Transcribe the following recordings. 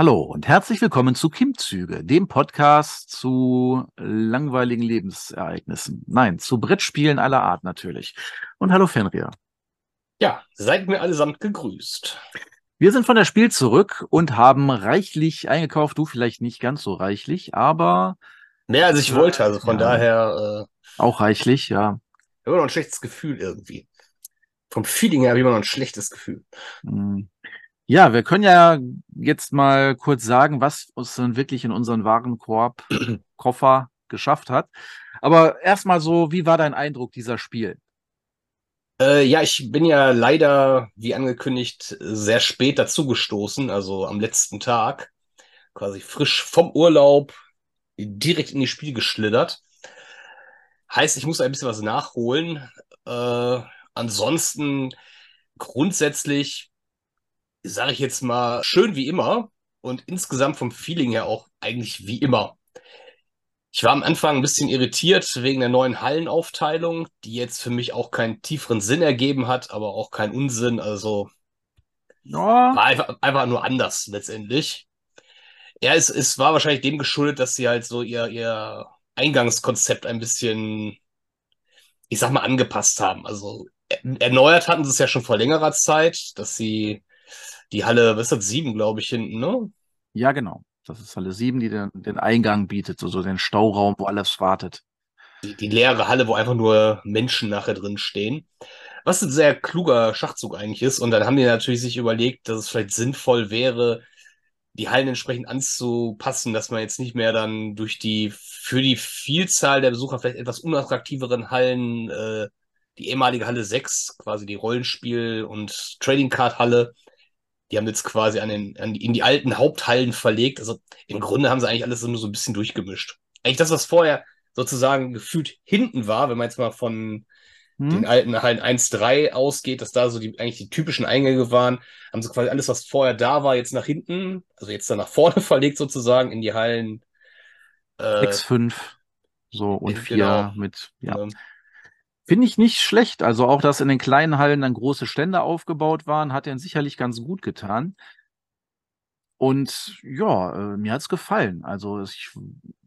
Hallo und herzlich willkommen zu Kimzüge, dem Podcast zu langweiligen Lebensereignissen. Nein, zu Brettspielen aller Art natürlich. Und hallo Fenrir. Ja, seid mir allesamt gegrüßt. Wir sind von der Spiel zurück und haben reichlich eingekauft. Du vielleicht nicht ganz so reichlich, aber. Mehr als ich wollte, also von ja, daher. Äh, auch reichlich, ja. Immer noch ein schlechtes Gefühl irgendwie. Vom Feeling her habe ich immer noch ein schlechtes Gefühl. Hm. Ja, wir können ja jetzt mal kurz sagen, was uns dann wirklich in unseren Warenkorb, Koffer geschafft hat. Aber erstmal so, wie war dein Eindruck dieser Spiel? Äh, ja, ich bin ja leider, wie angekündigt, sehr spät dazugestoßen, also am letzten Tag, quasi frisch vom Urlaub direkt in die Spiel geschlittert. Heißt, ich muss ein bisschen was nachholen. Äh, ansonsten grundsätzlich sage ich jetzt mal, schön wie immer und insgesamt vom Feeling her auch eigentlich wie immer. Ich war am Anfang ein bisschen irritiert wegen der neuen Hallenaufteilung, die jetzt für mich auch keinen tieferen Sinn ergeben hat, aber auch keinen Unsinn. Also ja. war einfach, einfach nur anders letztendlich. Ja, es, es war wahrscheinlich dem geschuldet, dass sie halt so ihr, ihr Eingangskonzept ein bisschen, ich sag mal, angepasst haben. Also erneuert hatten sie es ja schon vor längerer Zeit, dass sie die Halle, was ist das, sieben, glaube ich, hinten, ne? Ja, genau. Das ist Halle sieben, die den, den Eingang bietet, so, so den Stauraum, wo alles wartet. Die, die leere Halle, wo einfach nur Menschen nachher drin stehen. Was ein sehr kluger Schachzug eigentlich ist. Und dann haben die natürlich sich überlegt, dass es vielleicht sinnvoll wäre, die Hallen entsprechend anzupassen, dass man jetzt nicht mehr dann durch die, für die Vielzahl der Besucher vielleicht etwas unattraktiveren Hallen, äh, die ehemalige Halle 6, quasi die Rollenspiel- und Trading Card Halle, die haben jetzt quasi an den, an die, in die alten Haupthallen verlegt. Also im Grunde haben sie eigentlich alles nur so ein bisschen durchgemischt. Eigentlich das, was vorher sozusagen gefühlt hinten war, wenn man jetzt mal von hm. den alten Hallen 1-3 ausgeht, dass da so die, eigentlich die typischen Eingänge waren, haben sie quasi alles, was vorher da war, jetzt nach hinten, also jetzt dann nach vorne verlegt sozusagen in die Hallen. Äh, 6, 5, so und 4 genau. mit, ja. Ähm, Finde ich nicht schlecht. Also auch, dass in den kleinen Hallen dann große Stände aufgebaut waren, hat er sicherlich ganz gut getan. Und ja, äh, mir hat's gefallen. Also ich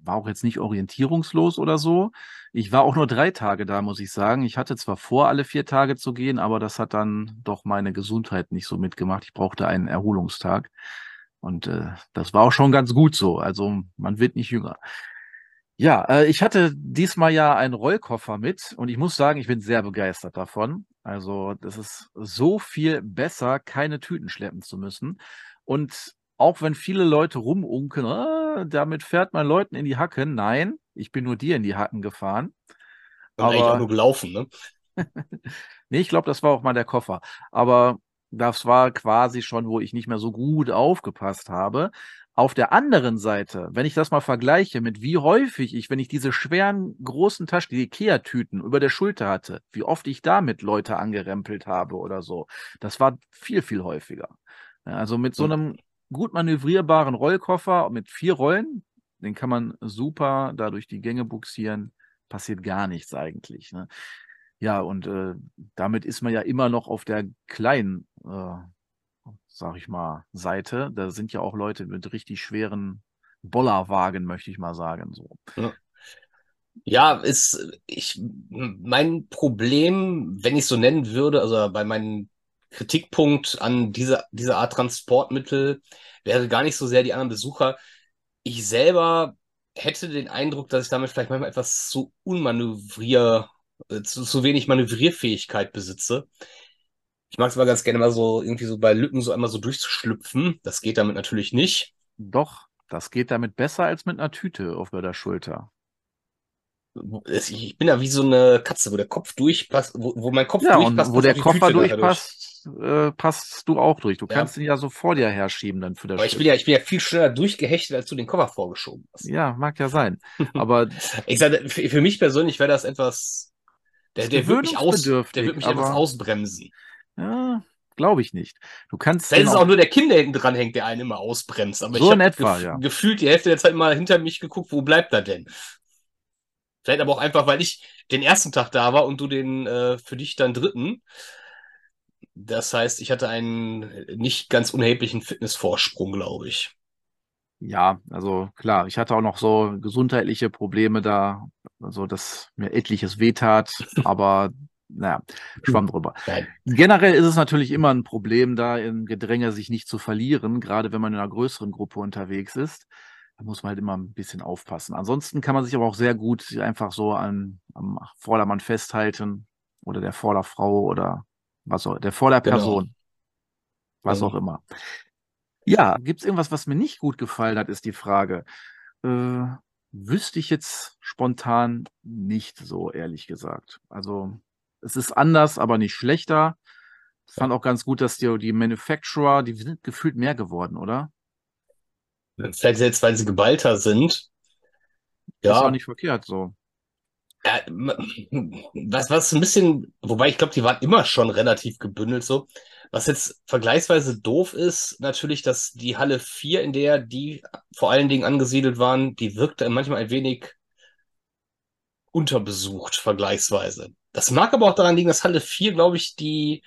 war auch jetzt nicht orientierungslos oder so. Ich war auch nur drei Tage da, muss ich sagen. Ich hatte zwar vor, alle vier Tage zu gehen, aber das hat dann doch meine Gesundheit nicht so mitgemacht. Ich brauchte einen Erholungstag. Und äh, das war auch schon ganz gut so. Also man wird nicht jünger. Ja, äh, ich hatte diesmal ja einen Rollkoffer mit und ich muss sagen, ich bin sehr begeistert davon. Also, das ist so viel besser, keine Tüten schleppen zu müssen. Und auch wenn viele Leute rumunken, ah, damit fährt man Leuten in die Hacken. Nein, ich bin nur dir in die Hacken gefahren. Und aber auch nur gelaufen, ne? nee, ich glaube, das war auch mal der Koffer. Aber das war quasi schon, wo ich nicht mehr so gut aufgepasst habe. Auf der anderen Seite, wenn ich das mal vergleiche mit wie häufig ich, wenn ich diese schweren großen Taschen, die Ikea-Tüten über der Schulter hatte, wie oft ich damit Leute angerempelt habe oder so, das war viel, viel häufiger. Also mit so einem gut manövrierbaren Rollkoffer mit vier Rollen, den kann man super da durch die Gänge buxieren, passiert gar nichts eigentlich. Ne? Ja, und äh, damit ist man ja immer noch auf der kleinen äh, sag ich mal, Seite. Da sind ja auch Leute mit richtig schweren Bollerwagen, möchte ich mal sagen. So. Ja. Ist ich mein Problem, wenn ich so nennen würde, also bei meinem Kritikpunkt an dieser, dieser Art Transportmittel wäre gar nicht so sehr die anderen Besucher. Ich selber hätte den Eindruck, dass ich damit vielleicht manchmal etwas zu unmanövrier, äh, zu, zu wenig Manövrierfähigkeit besitze. Ich mag es mal ganz gerne mal so irgendwie so bei Lücken so einmal so durchzuschlüpfen. Das geht damit natürlich nicht. Doch, das geht damit besser als mit einer Tüte auf der Schulter. Ich bin ja wie so eine Katze, wo der Kopf durchpasst, wo, wo mein Kopf ja, durchpasst. Und wo der Koffer durchpasst, durch. äh, passt du auch durch. Du ja. kannst ihn ja so vor dir herschieben dann für das Aber ich bin ja, ich bin ja viel schneller durchgehechtet, als du den Koffer vorgeschoben hast. Ja, mag ja sein. Aber ich sage, für, für mich persönlich wäre das etwas, der, der wird mich aus, der wird mich etwas ausbremsen. Ja, glaube ich nicht. Du kannst. Vielleicht ist es auch nur der Kind, der hinten dran hängt, der einen immer ausbremst. Aber so ich etwa, gef ja. gefühlt die Hälfte der Zeit mal hinter mich geguckt, wo bleibt er denn? Vielleicht aber auch einfach, weil ich den ersten Tag da war und du den äh, für dich dann dritten. Das heißt, ich hatte einen nicht ganz unerheblichen Fitnessvorsprung, glaube ich. Ja, also klar, ich hatte auch noch so gesundheitliche Probleme da, also dass mir etliches wehtat, aber naja, schwamm drüber. Nein. Generell ist es natürlich immer ein Problem, da im Gedränge sich nicht zu verlieren, gerade wenn man in einer größeren Gruppe unterwegs ist. Da muss man halt immer ein bisschen aufpassen. Ansonsten kann man sich aber auch sehr gut einfach so an, am Vordermann festhalten oder der Vorderfrau oder was auch, der Vorderperson. Genau. Was mhm. auch immer. Ja, gibt es irgendwas, was mir nicht gut gefallen hat, ist die Frage. Äh, wüsste ich jetzt spontan nicht so, ehrlich gesagt. Also, es ist anders, aber nicht schlechter. Ich fand auch ganz gut, dass die, die Manufacturer, die sind gefühlt mehr geworden, oder? Vielleicht jetzt, weil sie geballter sind. Ja. Das ist auch nicht verkehrt so. Ja, was, was ein bisschen, wobei ich glaube, die waren immer schon relativ gebündelt so. Was jetzt vergleichsweise doof ist, natürlich, dass die Halle 4, in der die vor allen Dingen angesiedelt waren, die wirkte manchmal ein wenig unterbesucht, vergleichsweise. Das mag aber auch daran liegen, dass Halle 4, glaube ich, die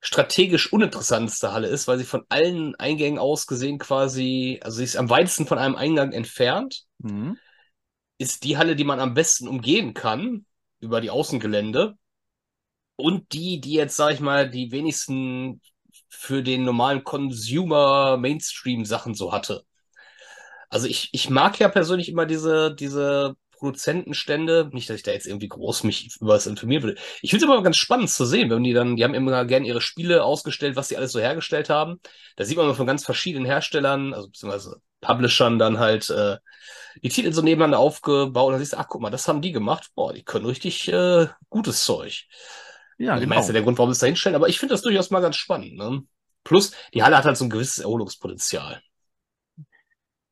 strategisch uninteressanteste Halle ist, weil sie von allen Eingängen aus gesehen quasi, also sie ist am weitesten von einem Eingang entfernt. Mhm. Ist die Halle, die man am besten umgehen kann, über die Außengelände und die, die jetzt, sag ich mal, die wenigsten für den normalen Consumer Mainstream Sachen so hatte. Also ich, ich mag ja persönlich immer diese, diese Produzentenstände. Nicht, dass ich da jetzt irgendwie groß mich über was informieren würde. Ich finde es aber ganz spannend zu sehen, wenn die dann, die haben immer gerne ihre Spiele ausgestellt, was sie alles so hergestellt haben. Da sieht man immer von ganz verschiedenen Herstellern, also beziehungsweise Publishern dann halt äh, die Titel so nebeneinander aufgebaut und dann siehst du, ach guck mal, das haben die gemacht. Boah, die können richtig äh, gutes Zeug. Ja, also, genau. Das ist ja der Grund, warum sie es da hinstellen, aber ich finde das durchaus mal ganz spannend. Ne? Plus, die Halle hat halt so ein gewisses Erholungspotenzial.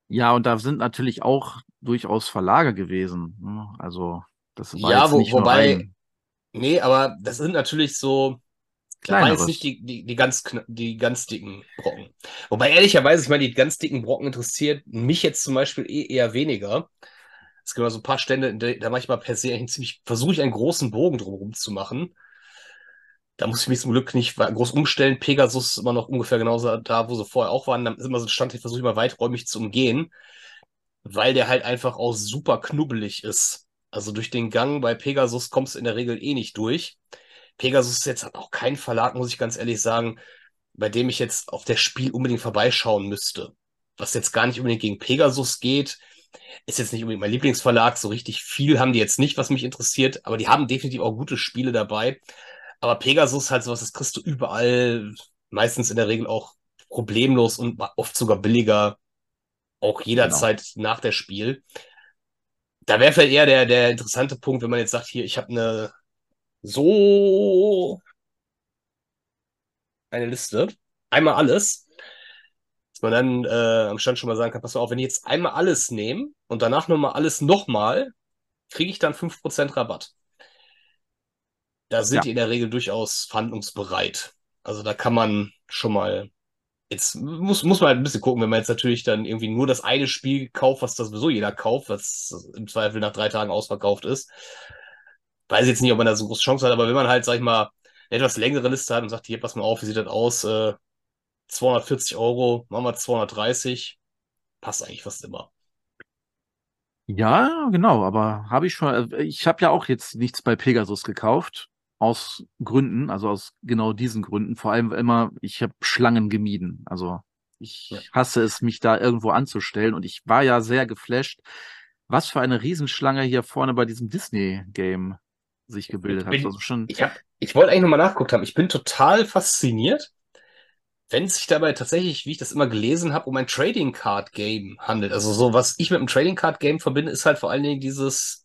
Ja, und da sind natürlich auch durchaus Verlage gewesen. Ne? Also, das war ja, jetzt wo, nicht wobei, nur nee, aber das sind natürlich so, Kleineres. Das jetzt nicht die, die, die, ganz, die ganz dicken Brocken. Wobei, ehrlicherweise, ich meine, die ganz dicken Brocken interessiert mich jetzt zum Beispiel eh eher weniger. Es gibt immer so ein paar Stände, da manchmal per se ziemlich, versuche ich einen großen Bogen drumherum zu machen. Da muss ich mich zum Glück nicht groß umstellen. Pegasus ist immer noch ungefähr genauso da, wo sie vorher auch waren. Da ist immer so ein Stand, den versuche ich mal weiträumig zu umgehen, weil der halt einfach auch super knubbelig ist. Also durch den Gang bei Pegasus kommst du in der Regel eh nicht durch. Pegasus ist jetzt auch kein Verlag, muss ich ganz ehrlich sagen, bei dem ich jetzt auf das Spiel unbedingt vorbeischauen müsste. Was jetzt gar nicht unbedingt gegen Pegasus geht, ist jetzt nicht unbedingt mein Lieblingsverlag. So richtig viel haben die jetzt nicht, was mich interessiert, aber die haben definitiv auch gute Spiele dabei. Aber Pegasus halt sowas, das kriegst du überall, meistens in der Regel auch problemlos und oft sogar billiger, auch jederzeit genau. nach der Spiel. Da wäre vielleicht eher der, der interessante Punkt, wenn man jetzt sagt, hier, ich habe eine so eine Liste, einmal alles, dass man dann äh, am Stand schon mal sagen kann, pass mal auf, wenn ich jetzt einmal alles nehme und danach nochmal alles nochmal, kriege ich dann 5% Rabatt. Da sind ja. die in der Regel durchaus verhandlungsbereit. Also da kann man schon mal. Jetzt muss, muss man halt ein bisschen gucken, wenn man jetzt natürlich dann irgendwie nur das eine Spiel kauft, was das sowieso jeder kauft, was im Zweifel nach drei Tagen ausverkauft ist. Weiß jetzt nicht, ob man da so große Chance hat, aber wenn man halt, sag ich mal, eine etwas längere Liste hat und sagt, hier, pass mal auf, wie sieht das aus? Äh, 240 Euro, machen wir 230, passt eigentlich fast immer. Ja, genau, aber habe ich schon, äh, ich habe ja auch jetzt nichts bei Pegasus gekauft aus Gründen, also aus genau diesen Gründen. Vor allem immer, ich habe Schlangen gemieden. Also ich ja. hasse es, mich da irgendwo anzustellen. Und ich war ja sehr geflasht, was für eine Riesenschlange hier vorne bei diesem Disney-Game sich gebildet bin, hat. Also schon ich, hab, ich wollte eigentlich nochmal nachguckt haben. Ich bin total fasziniert, wenn es sich dabei tatsächlich, wie ich das immer gelesen habe, um ein Trading Card Game handelt. Also so, was ich mit einem Trading Card Game verbinde, ist halt vor allen Dingen dieses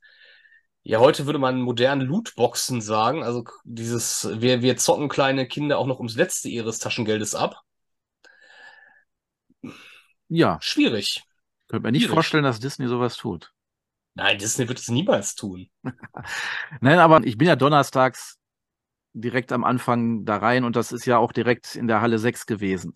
ja, heute würde man modernen Lootboxen sagen. Also dieses, wir, wir zocken kleine Kinder auch noch ums Letzte ihres Taschengeldes ab. Ja. Schwierig. Könnte mir nicht Schwierig. vorstellen, dass Disney sowas tut. Nein, Disney wird es niemals tun. Nein, aber ich bin ja donnerstags direkt am Anfang da rein und das ist ja auch direkt in der Halle 6 gewesen.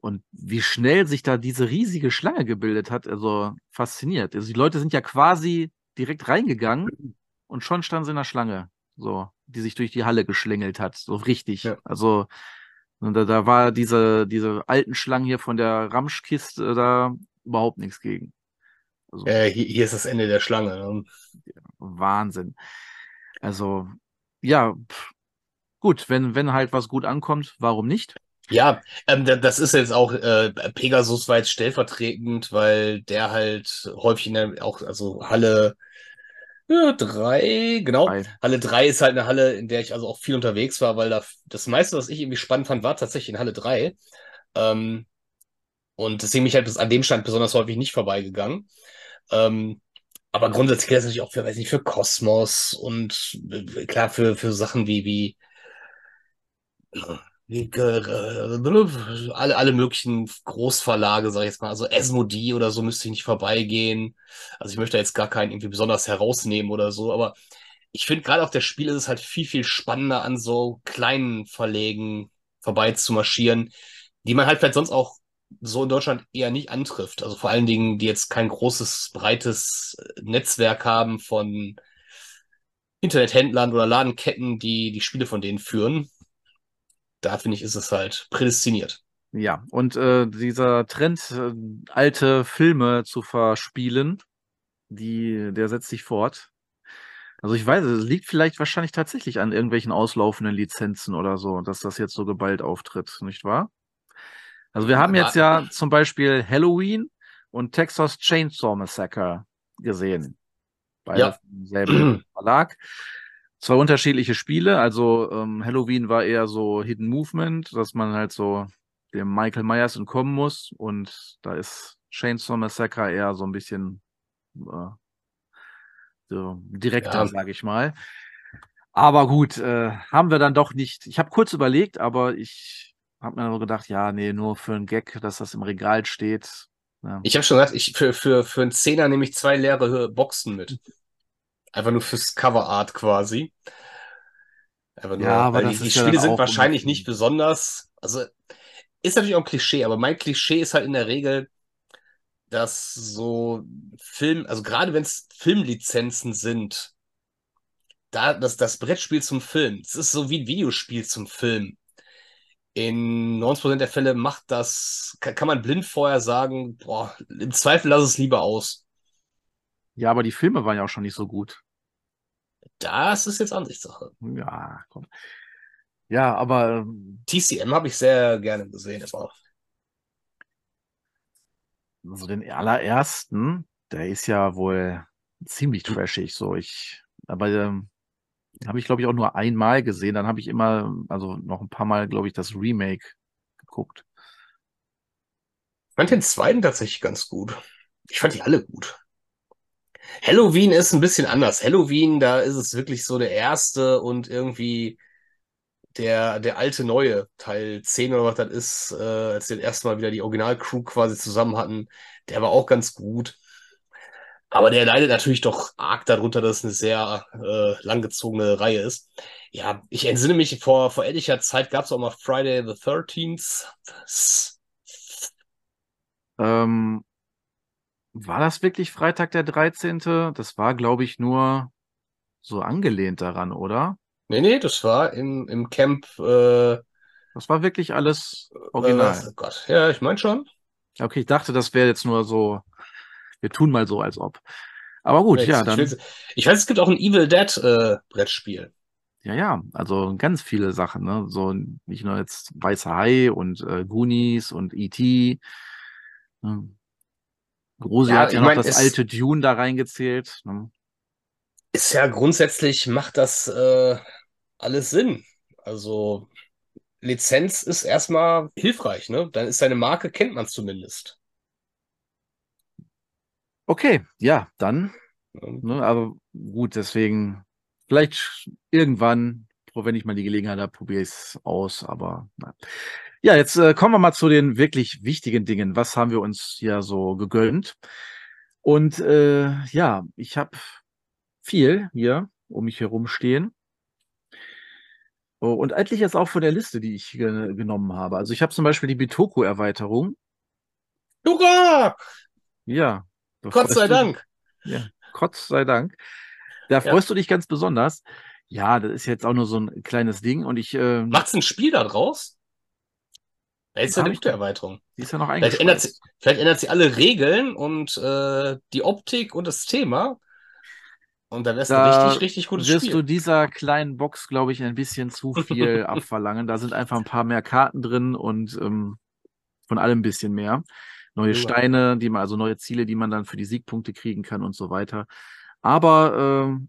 Und wie schnell sich da diese riesige Schlange gebildet hat, also fasziniert. Also die Leute sind ja quasi direkt reingegangen und schon stand sie in der Schlange, so, die sich durch die Halle geschlängelt hat, so richtig. Ja. Also, und da, da war diese, diese alten Schlangen hier von der Ramschkiste da überhaupt nichts gegen. Also, äh, hier, hier, ist das Ende der Schlange. Ne? Wahnsinn. Also, ja, pff, gut, wenn, wenn halt was gut ankommt, warum nicht? Ja, ähm, das ist jetzt auch, äh, Pegasus war jetzt stellvertretend, weil der halt häufig in der, auch, also Halle ja, drei, genau. Drei. Halle drei ist halt eine Halle, in der ich also auch viel unterwegs war, weil da das meiste, was ich irgendwie spannend fand, war tatsächlich in Halle drei. Ähm, und deswegen bin ich halt bis an dem Stand besonders häufig nicht vorbeigegangen. Ähm, aber grundsätzlich ist das natürlich auch für, weiß nicht, für Kosmos und äh, klar für, für Sachen wie, wie alle, alle möglichen Großverlage, sag ich jetzt mal, also Esmodi oder so müsste ich nicht vorbeigehen. Also ich möchte jetzt gar keinen irgendwie besonders herausnehmen oder so, aber ich finde gerade auf der Spiel ist es halt viel, viel spannender, an so kleinen Verlegen vorbei zu marschieren, die man halt vielleicht sonst auch so in Deutschland eher nicht antrifft. Also vor allen Dingen, die jetzt kein großes, breites Netzwerk haben von Internethändlern oder Ladenketten, die die Spiele von denen führen da finde ich, ist es halt prädestiniert. Ja, und äh, dieser Trend, äh, alte Filme zu verspielen, die, der setzt sich fort. Also ich weiß, es liegt vielleicht wahrscheinlich tatsächlich an irgendwelchen auslaufenden Lizenzen oder so, dass das jetzt so geballt auftritt, nicht wahr? Also wir haben jetzt ja zum Beispiel Halloween und Texas Chainsaw Massacre gesehen. Beide ja. selben Verlag zwei unterschiedliche Spiele. Also ähm, Halloween war eher so Hidden Movement, dass man halt so dem Michael Myers entkommen muss. Und da ist Chainsaw Massacre eher so ein bisschen äh, so direkter, ja. sage ich mal. Aber gut, äh, haben wir dann doch nicht. Ich habe kurz überlegt, aber ich habe mir so gedacht, ja, nee, nur für einen Gag, dass das im Regal steht. Ja. Ich habe schon gesagt, ich, für, für, für einen Zehner nehme ich zwei leere Boxen mit. Einfach nur fürs Coverart quasi. Einfach nur, ja, aber die, die Spiele sind wahrscheinlich nicht besonders. Also ist natürlich auch ein Klischee, aber mein Klischee ist halt in der Regel, dass so Film, also gerade wenn es Filmlizenzen sind, da das, das Brettspiel zum Film, es ist so wie ein Videospiel zum Film. In 90% der Fälle macht das, kann, kann man blind vorher sagen, boah, im Zweifel lass es lieber aus. Ja, aber die Filme waren ja auch schon nicht so gut. Das ist jetzt Ansichtssache. Ja, komm. Ja, aber. Ähm, TCM habe ich sehr gerne gesehen, immer. Also den allerersten, der ist ja wohl ziemlich trashig, so ich. Aber ähm, habe ich, glaube ich, auch nur einmal gesehen. Dann habe ich immer, also noch ein paar Mal, glaube ich, das Remake geguckt. Ich fand den zweiten tatsächlich ganz gut. Ich fand die alle gut. Halloween ist ein bisschen anders. Halloween, da ist es wirklich so der erste und irgendwie der, der alte neue Teil 10 oder was das ist, äh, als wir das erste Mal wieder die Originalcrew quasi zusammen hatten, der war auch ganz gut. Aber der leidet natürlich doch arg darunter, dass es eine sehr äh, langgezogene Reihe ist. Ja, ich entsinne mich, vor, vor etlicher Zeit gab es auch mal Friday the 13th. Ähm, war das wirklich Freitag der 13.? Das war, glaube ich, nur so angelehnt daran, oder? Nee, nee, das war im, im Camp. Äh, das war wirklich alles original. Äh, oh Gott, ja, ich meine schon. Okay, ich dachte, das wäre jetzt nur so, wir tun mal so, als ob. Aber gut, ja, ja dann. Ich, ich weiß, es gibt auch ein Evil Dead äh, Brettspiel. Ja, ja, also ganz viele Sachen, ne? So nicht nur jetzt Weißer Hai und äh, Goonies und E.T. Ne? Grosi ja, hat ja noch mein, das alte Dune da reingezählt. Ne? Ist ja grundsätzlich macht das äh, alles Sinn. Also Lizenz ist erstmal hilfreich, ne? Dann ist seine Marke, kennt man zumindest. Okay, ja, dann. Ne, aber gut, deswegen, vielleicht irgendwann, wenn ich mal die Gelegenheit habe, probiere ich es aus, aber na. Ja, jetzt äh, kommen wir mal zu den wirklich wichtigen Dingen. Was haben wir uns ja so gegönnt? Und äh, ja, ich habe viel hier um mich herum stehen. Oh, und eigentlich jetzt auch von der Liste, die ich ge genommen habe. Also ich habe zum Beispiel die Bitoku-Erweiterung. Hurra! Ja. Gott sei Dank. Ja, Gott sei Dank. Da freust ja. du dich ganz besonders. Ja, das ist jetzt auch nur so ein kleines Ding und ich. Äh, Macht's ein Spiel da draus? Das ist ja eine gute Erweiterung. Die ist ja noch vielleicht ändert, sie, vielleicht ändert sie alle Regeln und äh, die Optik und das Thema. Und dann wäre es ein richtig, richtig gutes wirst Spiel. Wirst du dieser kleinen Box, glaube ich, ein bisschen zu viel abverlangen. Da sind einfach ein paar mehr Karten drin und ähm, von allem ein bisschen mehr. Neue ja. Steine, die man, also neue Ziele, die man dann für die Siegpunkte kriegen kann und so weiter. Aber äh,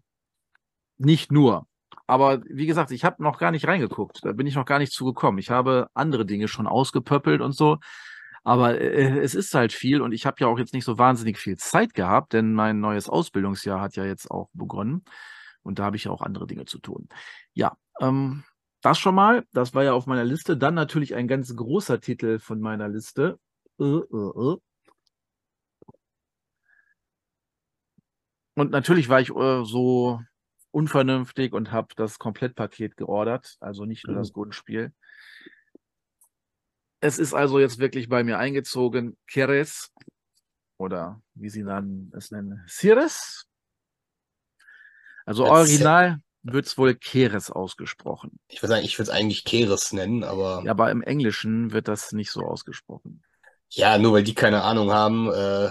nicht nur. Aber wie gesagt, ich habe noch gar nicht reingeguckt. Da bin ich noch gar nicht zugekommen. Ich habe andere Dinge schon ausgepöppelt und so. Aber äh, es ist halt viel und ich habe ja auch jetzt nicht so wahnsinnig viel Zeit gehabt, denn mein neues Ausbildungsjahr hat ja jetzt auch begonnen. Und da habe ich auch andere Dinge zu tun. Ja, ähm, das schon mal. Das war ja auf meiner Liste. Dann natürlich ein ganz großer Titel von meiner Liste. Äh, äh, äh. Und natürlich war ich so unvernünftig und habe das Komplettpaket geordert, also nicht nur das mhm. Grundspiel. Es ist also jetzt wirklich bei mir eingezogen, Keres oder wie sie dann es nennen, Ceres. Also original wird es wohl Keres ausgesprochen. Ich würde sagen, ich würde es eigentlich Keres nennen, aber. Ja, aber im Englischen wird das nicht so ausgesprochen. Ja, nur weil die keine Ahnung haben, äh,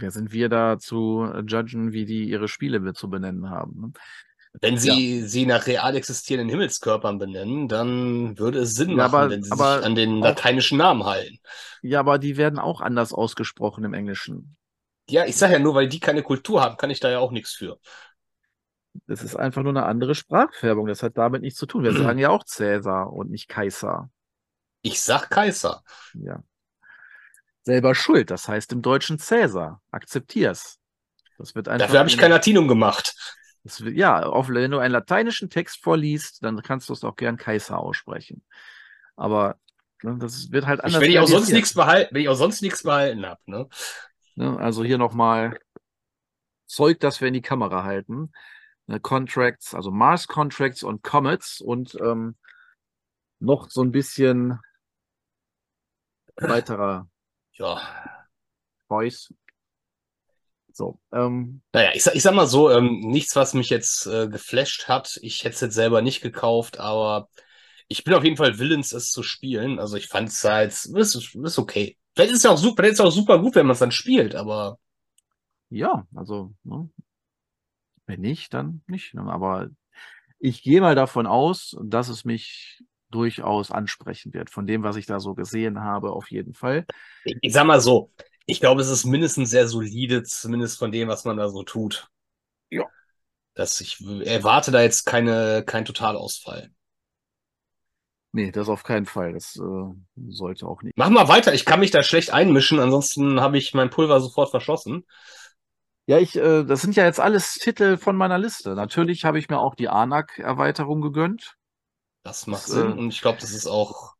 Wer sind wir da zu äh, judgen, wie die ihre Spiele zu benennen haben? Ne? Wenn sie ja. sie nach real existierenden Himmelskörpern benennen, dann würde es Sinn ja, machen, aber, wenn sie sich an den lateinischen Namen halten. Ja, aber die werden auch anders ausgesprochen im Englischen. Ja, ich sage ja nur, weil die keine Kultur haben, kann ich da ja auch nichts für. Das ist einfach nur eine andere Sprachfärbung. Das hat damit nichts zu tun. Wir sagen ja auch Cäsar und nicht Kaiser. Ich sag Kaiser. Ja selber schuld. Das heißt im Deutschen Cäsar. Akzeptier's. Das wird einfach Dafür habe ich kein Latinum gemacht. Wird, ja, auf, wenn du einen lateinischen Text vorliest, dann kannst du es auch gern Kaiser aussprechen. Aber ne, das wird halt anders. Ich, wenn, ich auch sonst nichts behalten, wenn ich auch sonst nichts behalten habe. Ne? Ne, also hier nochmal Zeug, das wir in die Kamera halten. Ne, Contracts, also Mars Contracts und Comets und ähm, noch so ein bisschen weiterer ja. Boys. So, ähm, naja, ich, ich sag mal so, ähm, nichts, was mich jetzt äh, geflasht hat. Ich hätte es jetzt selber nicht gekauft, aber ich bin auf jeden Fall willens, es zu spielen. Also ich fand es halt, ist, ist okay. Vielleicht ist es ja auch super, ist auch super gut, wenn man es dann spielt, aber. Ja, also, ne? wenn nicht, dann nicht. Ne? Aber ich gehe mal davon aus, dass es mich durchaus ansprechen wird. Von dem, was ich da so gesehen habe, auf jeden Fall. Ich, sag mal so, ich glaube, es ist mindestens sehr solide, zumindest von dem, was man da so tut. Ja. Dass ich erwarte da jetzt keine, kein Totalausfall. Nee, das auf keinen Fall. Das äh, sollte auch nicht. Mach mal weiter. Ich kann mich da schlecht einmischen, ansonsten habe ich mein Pulver sofort verschossen. Ja, ich, äh, das sind ja jetzt alles Titel von meiner Liste. Natürlich habe ich mir auch die Anak-Erweiterung gegönnt. Das macht das, Sinn äh, und ich glaube, das ist auch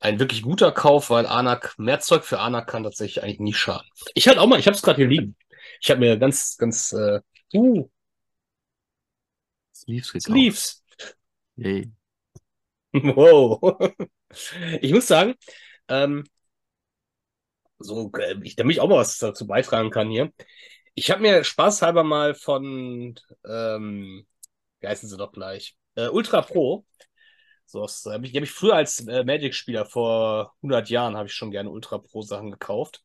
ein wirklich guter Kauf, weil Anak, mehr Zeug für Anak kann tatsächlich eigentlich nie schaden. Ich hatte auch mal, ich habe es gerade hier liegen. Ich habe mir ganz, ganz, äh, uh, Sleeves gekauft. Sleeves. Yay. Wow. ich muss sagen, ähm, so, äh, ich, damit ich auch mal was dazu beitragen kann hier. Ich habe mir spaßhalber mal von, ähm, wie heißen sie doch gleich? Äh, Ultra Pro. So, das habe ich, hab ich früher als äh, Magic-Spieler vor 100 Jahren habe ich schon gerne Ultra Pro Sachen gekauft.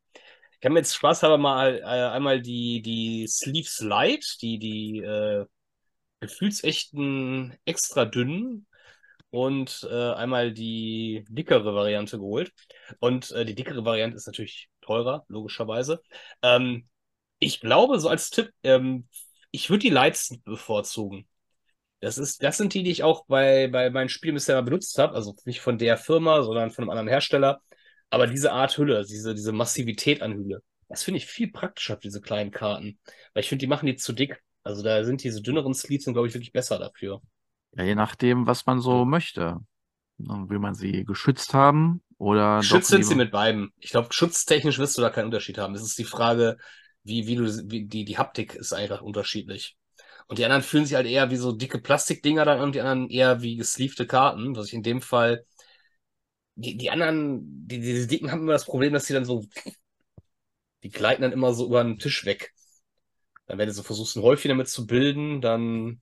Ich habe mir jetzt Spaß aber mal äh, einmal die, die Sleeves Light, die, die äh, gefühlsechten extra dünnen und äh, einmal die dickere Variante geholt. Und äh, die dickere Variante ist natürlich teurer, logischerweise. Ähm, ich glaube, so als Tipp, ähm, ich würde die Lights bevorzugen. Das ist, das sind die, die ich auch bei, bei meinen Spielen bisher mal benutzt habe. Also nicht von der Firma, sondern von einem anderen Hersteller. Aber diese Art Hülle, diese, diese Massivität an Hülle, das finde ich viel praktischer für diese kleinen Karten. Weil ich finde, die machen die zu dick. Also da sind diese dünneren Sleeves, glaube ich, wirklich besser dafür. Ja, je nachdem, was man so möchte. Will man sie geschützt haben oder. Geschützt sind sie mit beiden. Ich glaube, schutztechnisch wirst du da keinen Unterschied haben. Es ist die Frage, wie, wie du, wie, die, die Haptik ist einfach unterschiedlich. Und die anderen fühlen sich halt eher wie so dicke Plastikdinger dann und die anderen eher wie gesleevte Karten, was ich in dem Fall. Die, die anderen, die, diese dicken haben immer das Problem, dass sie dann so. Die gleiten dann immer so über den Tisch weg. Dann, wenn du so versuchst, ein Häufchen damit zu bilden, dann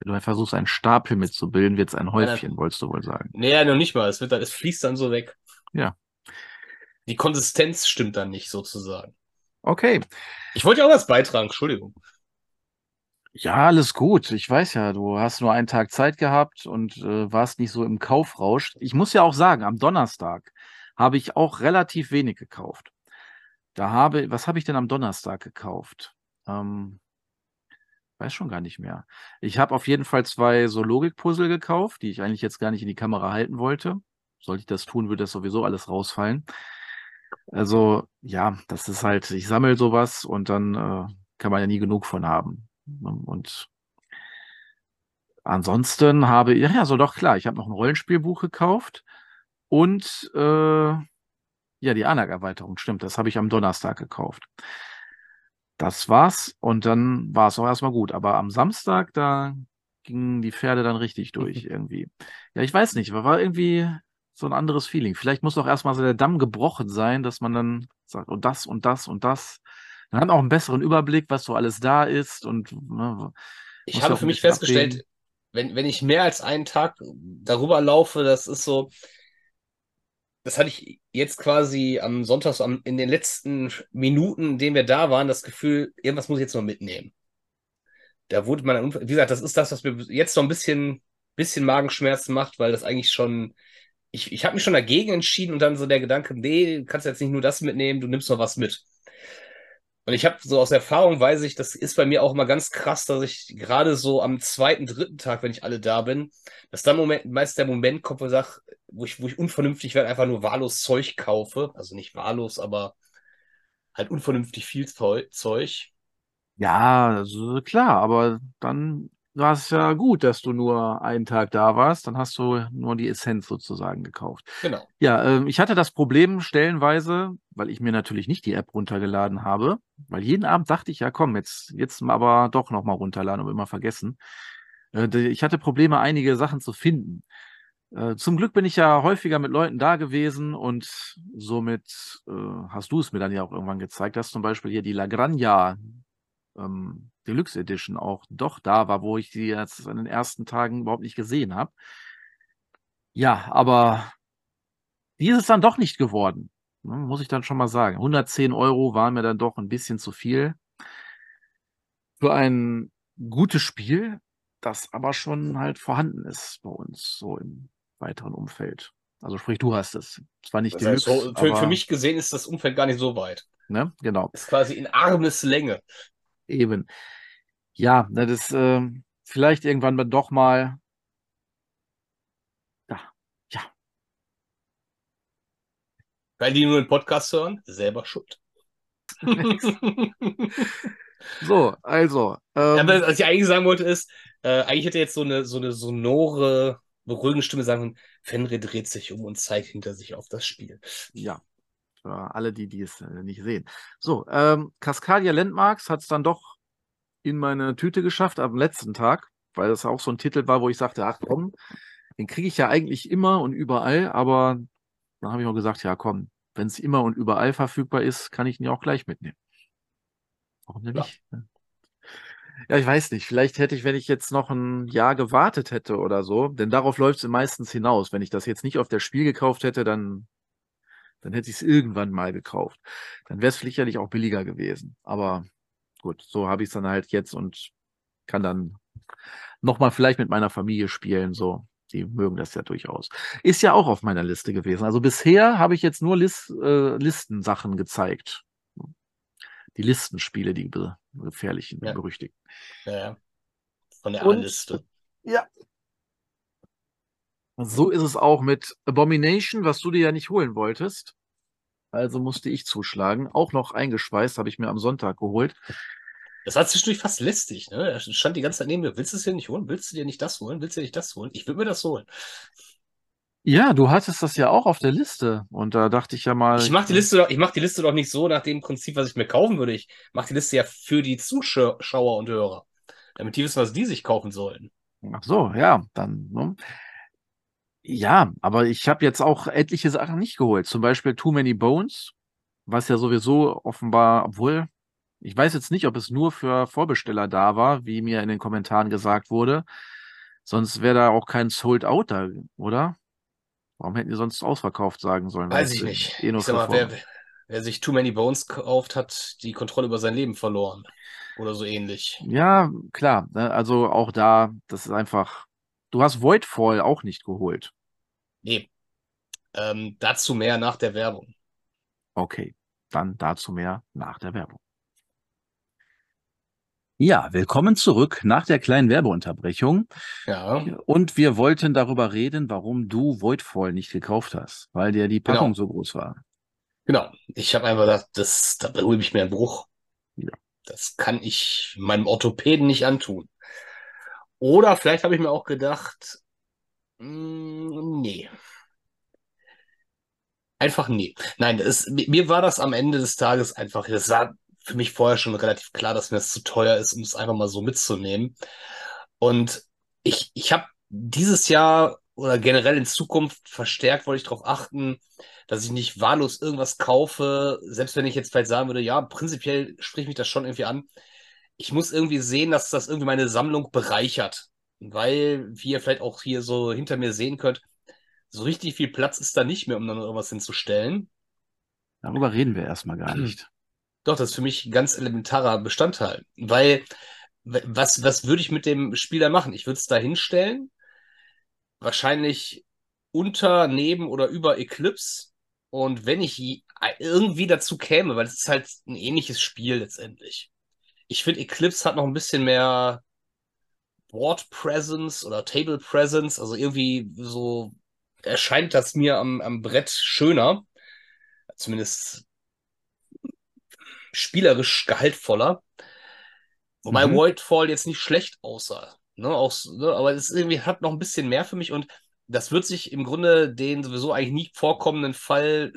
Wenn du versuchst, einen Stapel mitzubilden, wird es ein Häufchen, wolltest du wohl sagen. Nee, noch nicht mal. Es, wird dann, es fließt dann so weg. Ja. Die Konsistenz stimmt dann nicht, sozusagen. Okay. Ich wollte ja auch was beitragen, Entschuldigung. Ja, alles gut. Ich weiß ja, du hast nur einen Tag Zeit gehabt und äh, warst nicht so im Kaufrausch. Ich muss ja auch sagen, am Donnerstag habe ich auch relativ wenig gekauft. Da habe, was habe ich denn am Donnerstag gekauft? Ähm, weiß schon gar nicht mehr. Ich habe auf jeden Fall zwei so Logikpuzzle gekauft, die ich eigentlich jetzt gar nicht in die Kamera halten wollte. Sollte ich das tun, würde das sowieso alles rausfallen. Also ja, das ist halt, ich sammle sowas und dann äh, kann man ja nie genug von haben. Und ansonsten habe ich, ja, so doch klar, ich habe noch ein Rollenspielbuch gekauft und äh, ja, die Anak-Erweiterung, stimmt, das habe ich am Donnerstag gekauft. Das war's und dann war es auch erstmal gut. Aber am Samstag, da gingen die Pferde dann richtig durch irgendwie. Ja, ich weiß nicht, war irgendwie so ein anderes Feeling. Vielleicht muss auch erstmal so der Damm gebrochen sein, dass man dann sagt, und das und das und das. Dann hat man auch einen besseren Überblick, was so alles da ist und ne, ich habe für mich festgestellt, wenn, wenn ich mehr als einen Tag darüber laufe, das ist so, das hatte ich jetzt quasi am Sonntag, so am, in den letzten Minuten, in denen wir da waren, das Gefühl, irgendwas muss ich jetzt noch mitnehmen. Da wurde man, wie gesagt, das ist das, was mir jetzt noch ein bisschen, bisschen Magenschmerzen macht, weil das eigentlich schon, ich, ich habe mich schon dagegen entschieden und dann so der Gedanke, nee, du kannst jetzt nicht nur das mitnehmen, du nimmst noch was mit. Und ich habe so aus Erfahrung weiß ich, das ist bei mir auch immer ganz krass, dass ich gerade so am zweiten, dritten Tag, wenn ich alle da bin, dass dann Moment, meist der Moment kommt, wo ich sage, wo ich, wo ich unvernünftig werde, einfach nur wahllos Zeug kaufe. Also nicht wahllos, aber halt unvernünftig viel Zeug. Ja, also klar, aber dann war es ja gut, dass du nur einen Tag da warst. Dann hast du nur die Essenz sozusagen gekauft. Genau. Ja, äh, ich hatte das Problem stellenweise, weil ich mir natürlich nicht die App runtergeladen habe, weil jeden Abend dachte ich, ja komm, jetzt, jetzt aber doch nochmal runterladen und immer vergessen. Äh, ich hatte Probleme, einige Sachen zu finden. Äh, zum Glück bin ich ja häufiger mit Leuten da gewesen und somit äh, hast du es mir dann ja auch irgendwann gezeigt, dass zum Beispiel hier die Lagranja ähm, Deluxe Edition auch doch da war, wo ich die jetzt in den ersten Tagen überhaupt nicht gesehen habe. Ja, aber die ist es dann doch nicht geworden. Ne, muss ich dann schon mal sagen. 110 Euro waren mir dann doch ein bisschen zu viel. Für ein gutes Spiel, das aber schon halt vorhanden ist bei uns, so im weiteren Umfeld. Also sprich, du hast es. Zwar nicht das heißt, Deluxe, so, für, für, mich gesehen ist das Umfeld gar nicht so weit. Ne? Genau. Ist quasi in Armeslänge. Eben. Ja, das ist äh, vielleicht irgendwann doch mal. Ja, ja. Weil die nur den Podcast hören, selber schuld. so, also. Ähm, ja, was ich eigentlich sagen wollte, ist, äh, eigentlich hätte jetzt so eine, so eine sonore, beruhigende Stimme sagen, Fenrir dreht sich um und zeigt hinter sich auf das Spiel. Ja, für alle, die, die es äh, nicht sehen. So, ähm, Cascadia Landmarks hat es dann doch in meine Tüte geschafft am letzten Tag, weil das auch so ein Titel war, wo ich sagte, ach komm, den kriege ich ja eigentlich immer und überall, aber dann habe ich auch gesagt, ja komm, wenn es immer und überall verfügbar ist, kann ich ihn ja auch gleich mitnehmen. Warum denn ja. nicht? Ja, ich weiß nicht. Vielleicht hätte ich, wenn ich jetzt noch ein Jahr gewartet hätte oder so, denn darauf läuft es meistens hinaus. Wenn ich das jetzt nicht auf der Spiel gekauft hätte, dann, dann hätte ich es irgendwann mal gekauft. Dann wäre es sicherlich auch billiger gewesen. Aber gut, so habe ich es dann halt jetzt und kann dann nochmal vielleicht mit meiner Familie spielen. So, die mögen das ja durchaus. Ist ja auch auf meiner Liste gewesen. Also bisher habe ich jetzt nur Lis äh, Listensachen gezeigt. Die Listenspiele, die gefährlichen, ja. berüchtigten. Ja, ja. Von der A-Liste. Ja. So ist es auch mit Abomination, was du dir ja nicht holen wolltest. Also musste ich zuschlagen. Auch noch eingeschweißt, habe ich mir am Sonntag geholt. Das war zwischendurch fast lästig, ne? Er stand die ganze Zeit neben mir. Willst du es dir nicht holen? Willst du dir nicht das holen? Willst du dir nicht das holen? Ich will mir das holen. Ja, du hattest das ja auch auf der Liste. Und da dachte ich ja mal. Ich mache die Liste doch, ich mach die Liste doch nicht so nach dem Prinzip, was ich mir kaufen würde. Ich mache die Liste ja für die Zuschauer und Hörer. Damit die wissen, was die sich kaufen sollen. Ach so, ja, dann. Ne? Ja, aber ich habe jetzt auch etliche Sachen nicht geholt. Zum Beispiel Too Many Bones, was ja sowieso offenbar, obwohl, Ich weiß jetzt nicht, ob es nur für Vorbesteller da war, wie mir in den Kommentaren gesagt wurde. Sonst wäre da auch kein Sold Out da, oder? Warum hätten die sonst ausverkauft sagen sollen? Weiß ich nicht. Eh ich sag mal, wer, wer sich Too Many Bones kauft, hat die Kontrolle über sein Leben verloren. Oder so ähnlich. Ja, klar. Ne? Also auch da, das ist einfach. Du hast Voidfall auch nicht geholt. Nee. Ähm, dazu mehr nach der Werbung. Okay, dann dazu mehr nach der Werbung. Ja, willkommen zurück nach der kleinen Werbeunterbrechung. Ja. Und wir wollten darüber reden, warum du Voidfall nicht gekauft hast, weil dir die Packung genau. so groß war. Genau. Ich habe einfach gedacht, das, da berühre ich mir einen Bruch. Ja. Das kann ich meinem Orthopäden nicht antun. Oder vielleicht habe ich mir auch gedacht, mh, hm, nee. Einfach nee. Nein, es, mir war das am Ende des Tages einfach, das war für mich vorher schon relativ klar, dass mir das zu teuer ist, um es einfach mal so mitzunehmen. Und ich, ich habe dieses Jahr oder generell in Zukunft verstärkt wollte ich darauf achten, dass ich nicht wahllos irgendwas kaufe, selbst wenn ich jetzt vielleicht sagen würde, ja, prinzipiell spricht mich das schon irgendwie an. Ich muss irgendwie sehen, dass das irgendwie meine Sammlung bereichert. Weil, wie ihr vielleicht auch hier so hinter mir sehen könnt, so richtig viel Platz ist da nicht mehr, um dann irgendwas hinzustellen. Darüber reden wir erstmal gar nicht. Doch, das ist für mich ein ganz elementarer Bestandteil. Weil, was, was würde ich mit dem Spieler machen? Ich würde es da hinstellen, wahrscheinlich unter, neben oder über Eclipse. Und wenn ich irgendwie dazu käme, weil es ist halt ein ähnliches Spiel letztendlich. Ich finde, Eclipse hat noch ein bisschen mehr Board Presence oder Table Presence. Also irgendwie so erscheint das mir am, am Brett schöner. Zumindest spielerisch gehaltvoller. Wobei mhm. Voidfall jetzt nicht schlecht aussah. Ne, auch, ne, aber es irgendwie hat noch ein bisschen mehr für mich und das wird sich im Grunde den sowieso eigentlich nie vorkommenden Fall,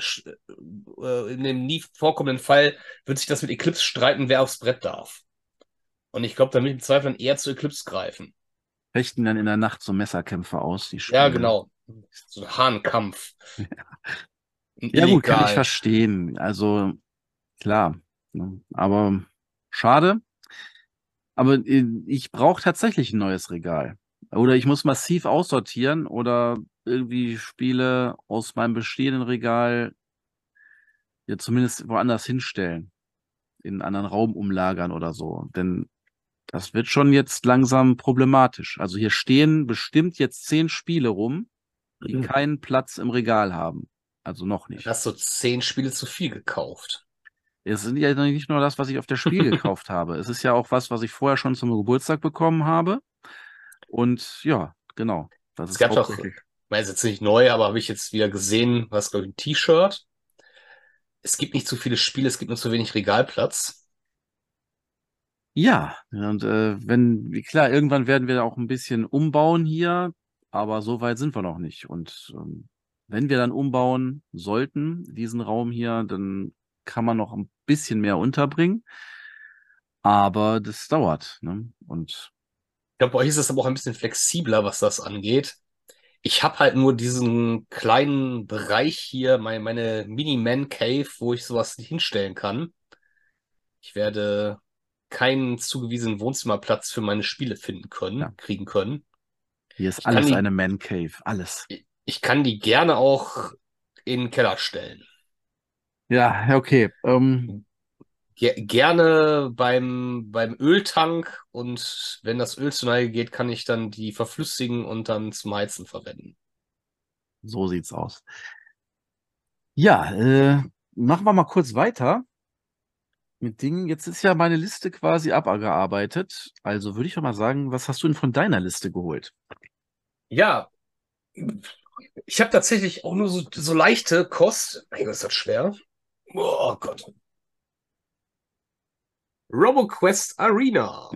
äh, in dem nie vorkommenden Fall, wird sich das mit Eclipse streiten, wer aufs Brett darf. Und ich glaube, da will ich im Zweifel eher zu Eclipse greifen. Fechten dann in der Nacht so Messerkämpfe aus, die Spiele. Ja, genau. So ein Hahnkampf. Ja. ja, gut, kann ich verstehen. Also, klar, Ne? Aber schade. Aber äh, ich brauche tatsächlich ein neues Regal. Oder ich muss massiv aussortieren oder irgendwie Spiele aus meinem bestehenden Regal ja zumindest woanders hinstellen. In einen anderen Raum umlagern oder so. Denn das wird schon jetzt langsam problematisch. Also hier stehen bestimmt jetzt zehn Spiele rum, die mhm. keinen Platz im Regal haben. Also noch nicht. Hast du zehn Spiele zu viel gekauft? Es sind ja nicht nur das, was ich auf der Spiel gekauft habe. Es ist ja auch was, was ich vorher schon zum Geburtstag bekommen habe. Und ja, genau. Das es gab doch, ich weiß jetzt nicht neu, aber habe ich jetzt wieder gesehen, was glaube ich ein T-Shirt. Es gibt nicht zu viele Spiele, es gibt nur zu wenig Regalplatz. Ja, und äh, wenn, klar, irgendwann werden wir auch ein bisschen umbauen hier, aber so weit sind wir noch nicht. Und ähm, wenn wir dann umbauen sollten, diesen Raum hier, dann kann man noch ein bisschen mehr unterbringen. Aber das dauert. Ne? Und glaube, bei euch ist es aber auch ein bisschen flexibler, was das angeht. Ich habe halt nur diesen kleinen Bereich hier, meine, meine Mini-Man-Cave, wo ich sowas hinstellen kann. Ich werde keinen zugewiesenen Wohnzimmerplatz für meine Spiele finden können, ja. kriegen können. Hier ist ich alles die, eine Man-Cave, alles. Ich, ich kann die gerne auch in den Keller stellen. Ja, okay. Ähm, gerne beim, beim Öltank und wenn das Öl zu Neige geht, kann ich dann die verflüssigen und dann zum Heizen verwenden. So sieht's aus. Ja, äh, machen wir mal kurz weiter mit Dingen. Jetzt ist ja meine Liste quasi abgearbeitet. Also würde ich doch mal sagen, was hast du denn von deiner Liste geholt? Ja, ich habe tatsächlich auch nur so, so leichte Kost. Hey, ist das schwer? Oh Gott. RoboQuest Arena.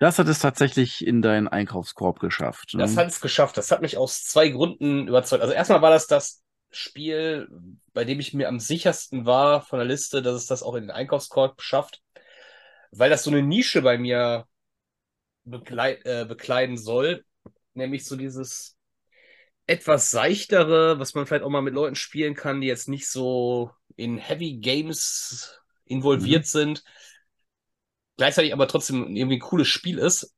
Das hat es tatsächlich in deinen Einkaufskorb geschafft. Ne? Das hat es geschafft. Das hat mich aus zwei Gründen überzeugt. Also erstmal war das das Spiel, bei dem ich mir am sichersten war von der Liste, dass es das auch in den Einkaufskorb schafft, weil das so eine Nische bei mir begleit, äh, bekleiden soll, nämlich so dieses etwas seichtere, was man vielleicht auch mal mit Leuten spielen kann, die jetzt nicht so in Heavy Games involviert mhm. sind. Gleichzeitig aber trotzdem irgendwie ein cooles Spiel ist.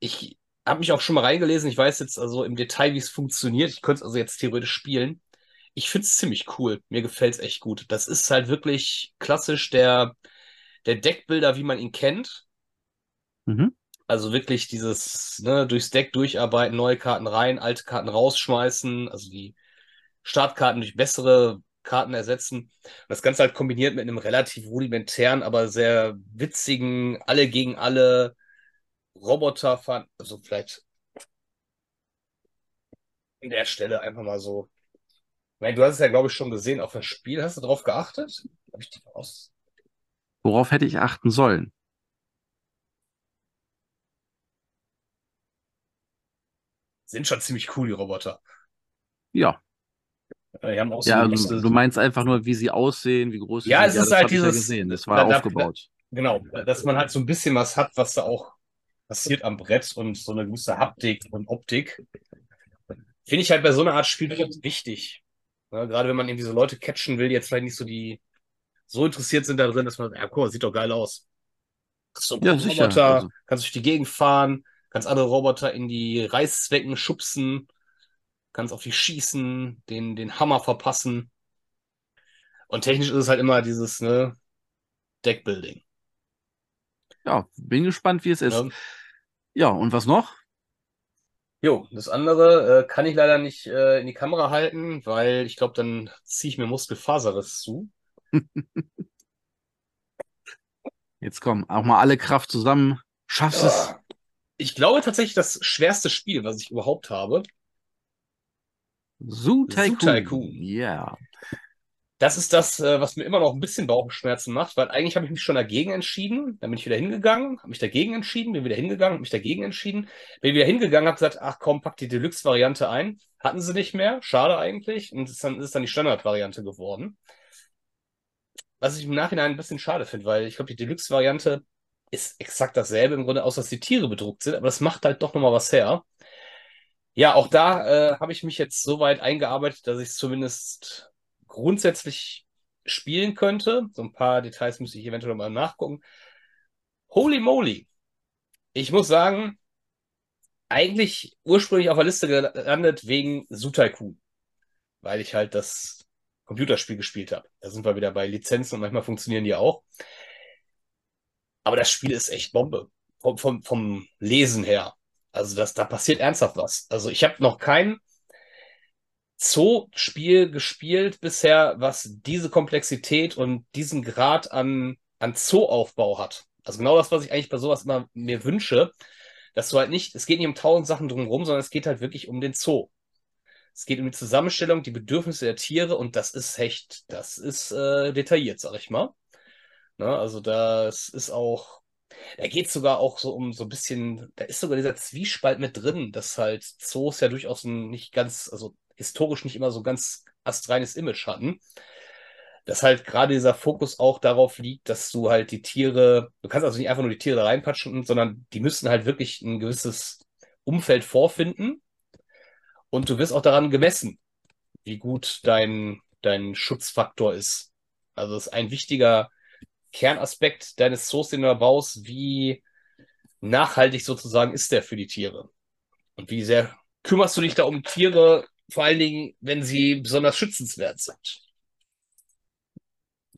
Ich habe mich auch schon mal reingelesen. Ich weiß jetzt also im Detail, wie es funktioniert. Ich könnte es also jetzt theoretisch spielen. Ich finde es ziemlich cool. Mir gefällt es echt gut. Das ist halt wirklich klassisch der, der Deckbilder, wie man ihn kennt. Mhm. Also wirklich dieses ne, durchs Deck durcharbeiten, neue Karten rein, alte Karten rausschmeißen, also die Startkarten durch bessere Karten ersetzen. das Ganze halt kombiniert mit einem relativ rudimentären, aber sehr witzigen, alle gegen alle Roboter. Also vielleicht an der Stelle einfach mal so. Ich meine, du hast es ja, glaube ich, schon gesehen auf das Spiel. Hast du darauf geachtet? Habe ich die aus? Worauf hätte ich achten sollen? Sind schon ziemlich cool, die Roboter. Ja. Äh, haben auch so ja, also, du meinst einfach nur, wie sie aussehen, wie groß ja, sie sind. Ja, es ist halt dieses. Ja gesehen. Das war da, aufgebaut. Da, genau, dass man halt so ein bisschen was hat, was da auch passiert am Brett und so eine gewisse Haptik und Optik. Finde ich halt bei so einer Art Spiel wichtig. Ja, gerade wenn man irgendwie so Leute catchen will, die jetzt vielleicht nicht so die so interessiert sind da drin, dass man, ja, guck mal, sieht doch geil aus. So ja, sicher. Roboter, also. kannst durch die Gegend fahren, kannst andere Roboter in die Reißzwecken schubsen, kannst auf die schießen, den, den Hammer verpassen. Und technisch ist es halt immer dieses, ne, Deckbuilding. Ja, bin gespannt, wie es ist. Ja, ja und was noch? Jo, das andere äh, kann ich leider nicht äh, in die Kamera halten, weil ich glaube, dann ziehe ich mir Muskelfaserriss zu. Jetzt komm, auch mal alle Kraft zusammen. Schaffst ja. es. Ich glaube tatsächlich das schwerste Spiel, was ich überhaupt habe. Zoo Tycoon. Zoo Tycoon. Ja. Das ist das, äh, was mir immer noch ein bisschen Bauchschmerzen macht, weil eigentlich habe ich mich schon dagegen entschieden. Dann bin ich wieder hingegangen, habe mich dagegen entschieden, bin wieder hingegangen, habe mich dagegen entschieden. Bin wieder hingegangen, habe gesagt, ach komm, pack die Deluxe-Variante ein. Hatten sie nicht mehr, schade eigentlich. Und es ist dann, ist dann die Standard-Variante geworden. Was ich im Nachhinein ein bisschen schade finde, weil ich glaube, die Deluxe-Variante ist exakt dasselbe im Grunde, außer dass die Tiere bedruckt sind, aber das macht halt doch nochmal was her. Ja, auch da äh, habe ich mich jetzt so weit eingearbeitet, dass ich es zumindest grundsätzlich spielen könnte. So ein paar Details müsste ich eventuell mal nachgucken. Holy moly! Ich muss sagen, eigentlich ursprünglich auf der Liste gelandet wegen Sutaiku, weil ich halt das Computerspiel gespielt habe. Da sind wir wieder bei Lizenzen und manchmal funktionieren die auch. Aber das Spiel ist echt Bombe. Vom, vom, vom Lesen her. Also das, da passiert ernsthaft was. Also ich habe noch kein Zoo-Spiel gespielt bisher, was diese Komplexität und diesen Grad an, an Zoo-Aufbau hat. Also genau das, was ich eigentlich bei sowas immer mir wünsche, dass du halt nicht, es geht nicht um tausend Sachen drumherum, sondern es geht halt wirklich um den Zoo. Es geht um die Zusammenstellung, die Bedürfnisse der Tiere und das ist echt, das ist äh, detailliert, sag ich mal. Ne, also das ist auch, da geht es sogar auch so um so ein bisschen, da ist sogar dieser Zwiespalt mit drin, dass halt Zoos ja durchaus ein nicht ganz, also historisch nicht immer so ganz astreines Image hatten. Dass halt gerade dieser Fokus auch darauf liegt, dass du halt die Tiere, du kannst also nicht einfach nur die Tiere da reinpatschen, sondern die müssen halt wirklich ein gewisses Umfeld vorfinden. Und du wirst auch daran gemessen, wie gut dein, dein Schutzfaktor ist. Also das ist ein wichtiger Kernaspekt deines Zoos, den du da baust, wie nachhaltig sozusagen ist der für die Tiere? Und wie sehr kümmerst du dich da um Tiere, vor allen Dingen, wenn sie besonders schützenswert sind?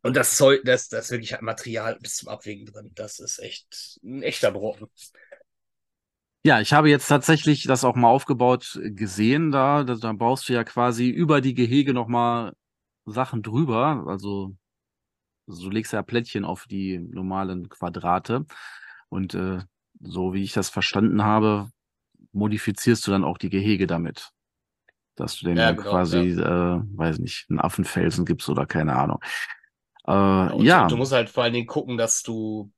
Und das Zeug, das, das wirklich Material bis zum Abwägen drin. Das ist echt ein echter Brocken. Ja, ich habe jetzt tatsächlich das auch mal aufgebaut gesehen da. Da, da baust du ja quasi über die Gehege nochmal Sachen drüber. Also also du legst ja Plättchen auf die normalen Quadrate und äh, so wie ich das verstanden habe, modifizierst du dann auch die Gehege damit. Dass du denen ja, genau, quasi, ja. äh, weiß nicht, einen Affenfelsen gibst oder keine Ahnung. Äh, und ja. Du musst halt vor allen Dingen gucken, dass du,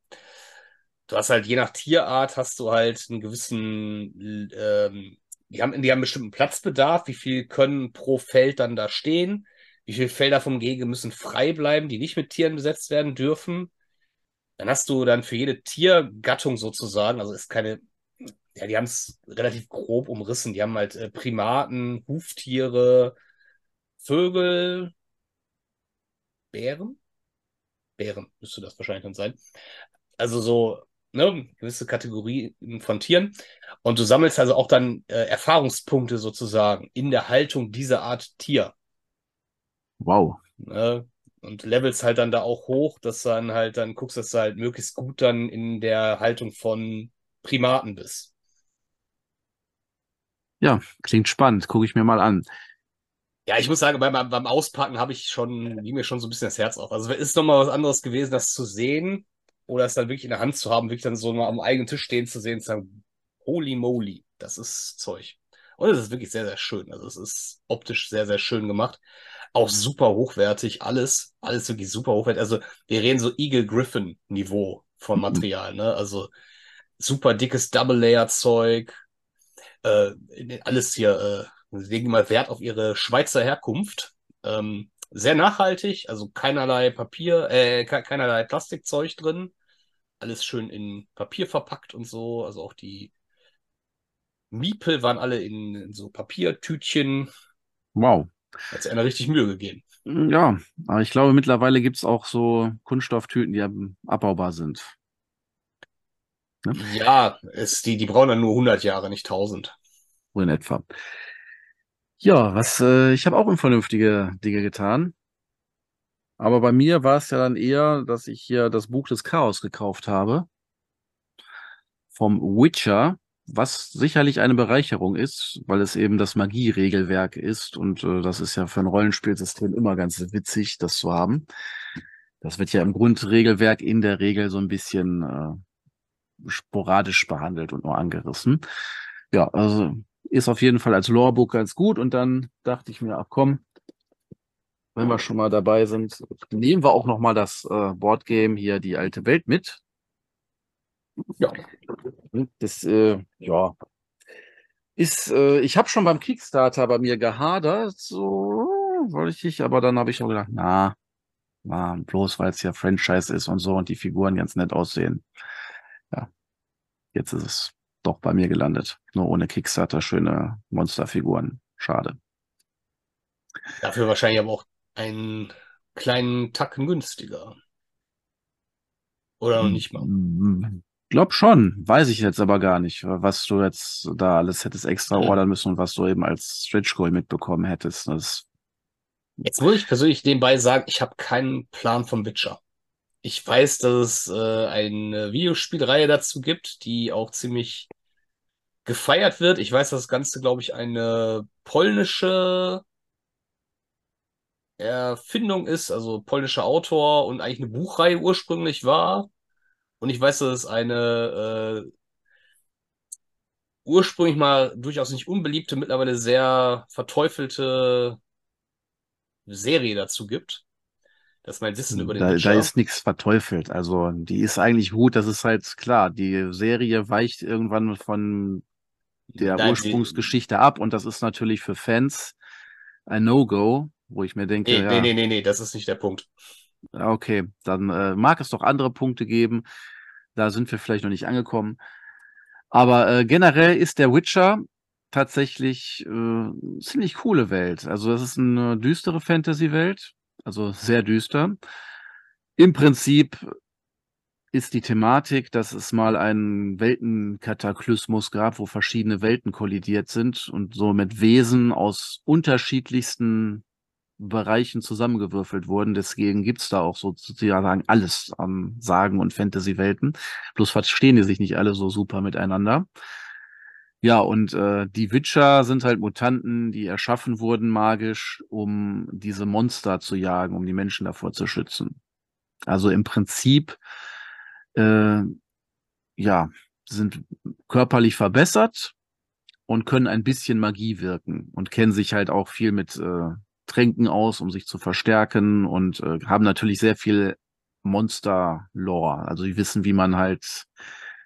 du hast halt je nach Tierart hast du halt einen gewissen, ähm, die haben, die haben einen bestimmten Platzbedarf, wie viel können pro Feld dann da stehen wie viele Felder vom Gehege müssen frei bleiben, die nicht mit Tieren besetzt werden dürfen. Dann hast du dann für jede Tiergattung sozusagen, also ist keine, ja, die haben es relativ grob umrissen. Die haben halt äh, Primaten, Huftiere, Vögel, Bären? Bären müsste das wahrscheinlich dann sein. Also so ne, gewisse Kategorien von Tieren. Und du sammelst also auch dann äh, Erfahrungspunkte sozusagen in der Haltung dieser Art Tier. Wow. Ne? Und levelst halt dann da auch hoch, dass dann halt dann guckst, dass du halt möglichst gut dann in der Haltung von Primaten bist. Ja, klingt spannend. Gucke ich mir mal an. Ja, ich muss sagen, beim, beim Auspacken habe ich schon, ging mir schon so ein bisschen das Herz auf. Also es ist nochmal was anderes gewesen, das zu sehen oder es dann wirklich in der Hand zu haben, wirklich dann so mal am eigenen Tisch stehen zu sehen, zu sagen, holy moly, das ist Zeug. Und es ist wirklich sehr, sehr schön. Also es ist optisch sehr, sehr schön gemacht. Auch super hochwertig, alles, alles wirklich super hochwertig. Also wir reden so Eagle Griffin Niveau von mhm. Material, ne? Also super dickes Double Layer Zeug, äh, alles hier, äh, legen mal Wert auf ihre Schweizer Herkunft. Ähm, sehr nachhaltig, also keinerlei Papier, äh, keinerlei Plastikzeug drin. Alles schön in Papier verpackt und so. Also auch die Miepel waren alle in, in so Papiertütchen. Wow. Hat sich einer richtig Mühe gegeben. Ja, aber ich glaube, mittlerweile gibt es auch so Kunststofftüten, die abbaubar sind. Ne? Ja, es, die, die brauchen dann nur 100 Jahre, nicht 1000. So in etwa. Ja, was, äh, ich habe auch unvernünftige Dinge getan. Aber bei mir war es ja dann eher, dass ich hier das Buch des Chaos gekauft habe. Vom Witcher, was sicherlich eine Bereicherung ist, weil es eben das Magie-Regelwerk ist. Und äh, das ist ja für ein Rollenspielsystem immer ganz witzig, das zu haben. Das wird ja im Grundregelwerk in der Regel so ein bisschen äh, sporadisch behandelt und nur angerissen. Ja, also ist auf jeden Fall als Lorebook ganz gut. Und dann dachte ich mir, ach komm, wenn wir schon mal dabei sind, nehmen wir auch noch mal das äh, Boardgame hier, die alte Welt mit. Ja. Das, äh, ja, ist, äh, ich habe schon beim Kickstarter bei mir gehadert, so wollte ich, aber dann habe ich auch gedacht, na, na bloß weil es ja Franchise ist und so und die Figuren ganz nett aussehen. Ja, jetzt ist es doch bei mir gelandet. Nur ohne Kickstarter schöne Monsterfiguren. Schade. Dafür wahrscheinlich aber auch einen kleinen Tacken günstiger. Oder noch nicht mal? Mm, glaub schon. Weiß ich jetzt aber gar nicht, was du jetzt da alles hättest extra ordern müssen und was du eben als Stretch Goal mitbekommen hättest. Das jetzt muss ich persönlich nebenbei sagen, ich habe keinen Plan vom Witcher. Ich weiß, dass es äh, eine Videospielreihe dazu gibt, die auch ziemlich gefeiert wird. Ich weiß, dass das Ganze, glaube ich, eine polnische Erfindung ist, also polnischer Autor und eigentlich eine Buchreihe ursprünglich war. Und ich weiß, dass es eine äh, ursprünglich mal durchaus nicht unbeliebte, mittlerweile sehr verteufelte Serie dazu gibt dass mein Wissen über den da, da ist nichts verteufelt. Also die ist eigentlich gut. Das ist halt klar. Die Serie weicht irgendwann von der Nein, Ursprungsgeschichte ab und das ist natürlich für Fans ein No-Go, wo ich mir denke. Nee, ja, nee, nee, nee, nee, das ist nicht der Punkt. Okay, dann äh, mag es doch andere Punkte geben. Da sind wir vielleicht noch nicht angekommen. Aber äh, generell ist der Witcher tatsächlich äh, ziemlich coole Welt. Also das ist eine düstere Fantasy-Welt also sehr düster. Im Prinzip ist die Thematik, dass es mal einen Weltenkataklysmus gab, wo verschiedene Welten kollidiert sind und so mit Wesen aus unterschiedlichsten Bereichen zusammengewürfelt wurden. Deswegen gibt's da auch sozusagen alles an Sagen und Fantasy-Welten. Bloß verstehen die sich nicht alle so super miteinander. Ja, und äh, die Witcher sind halt Mutanten, die erschaffen wurden magisch, um diese Monster zu jagen, um die Menschen davor zu schützen. Also im Prinzip, äh, ja, sind körperlich verbessert und können ein bisschen Magie wirken und kennen sich halt auch viel mit äh, Tränken aus, um sich zu verstärken und äh, haben natürlich sehr viel Monster-Lore. Also die wissen, wie man halt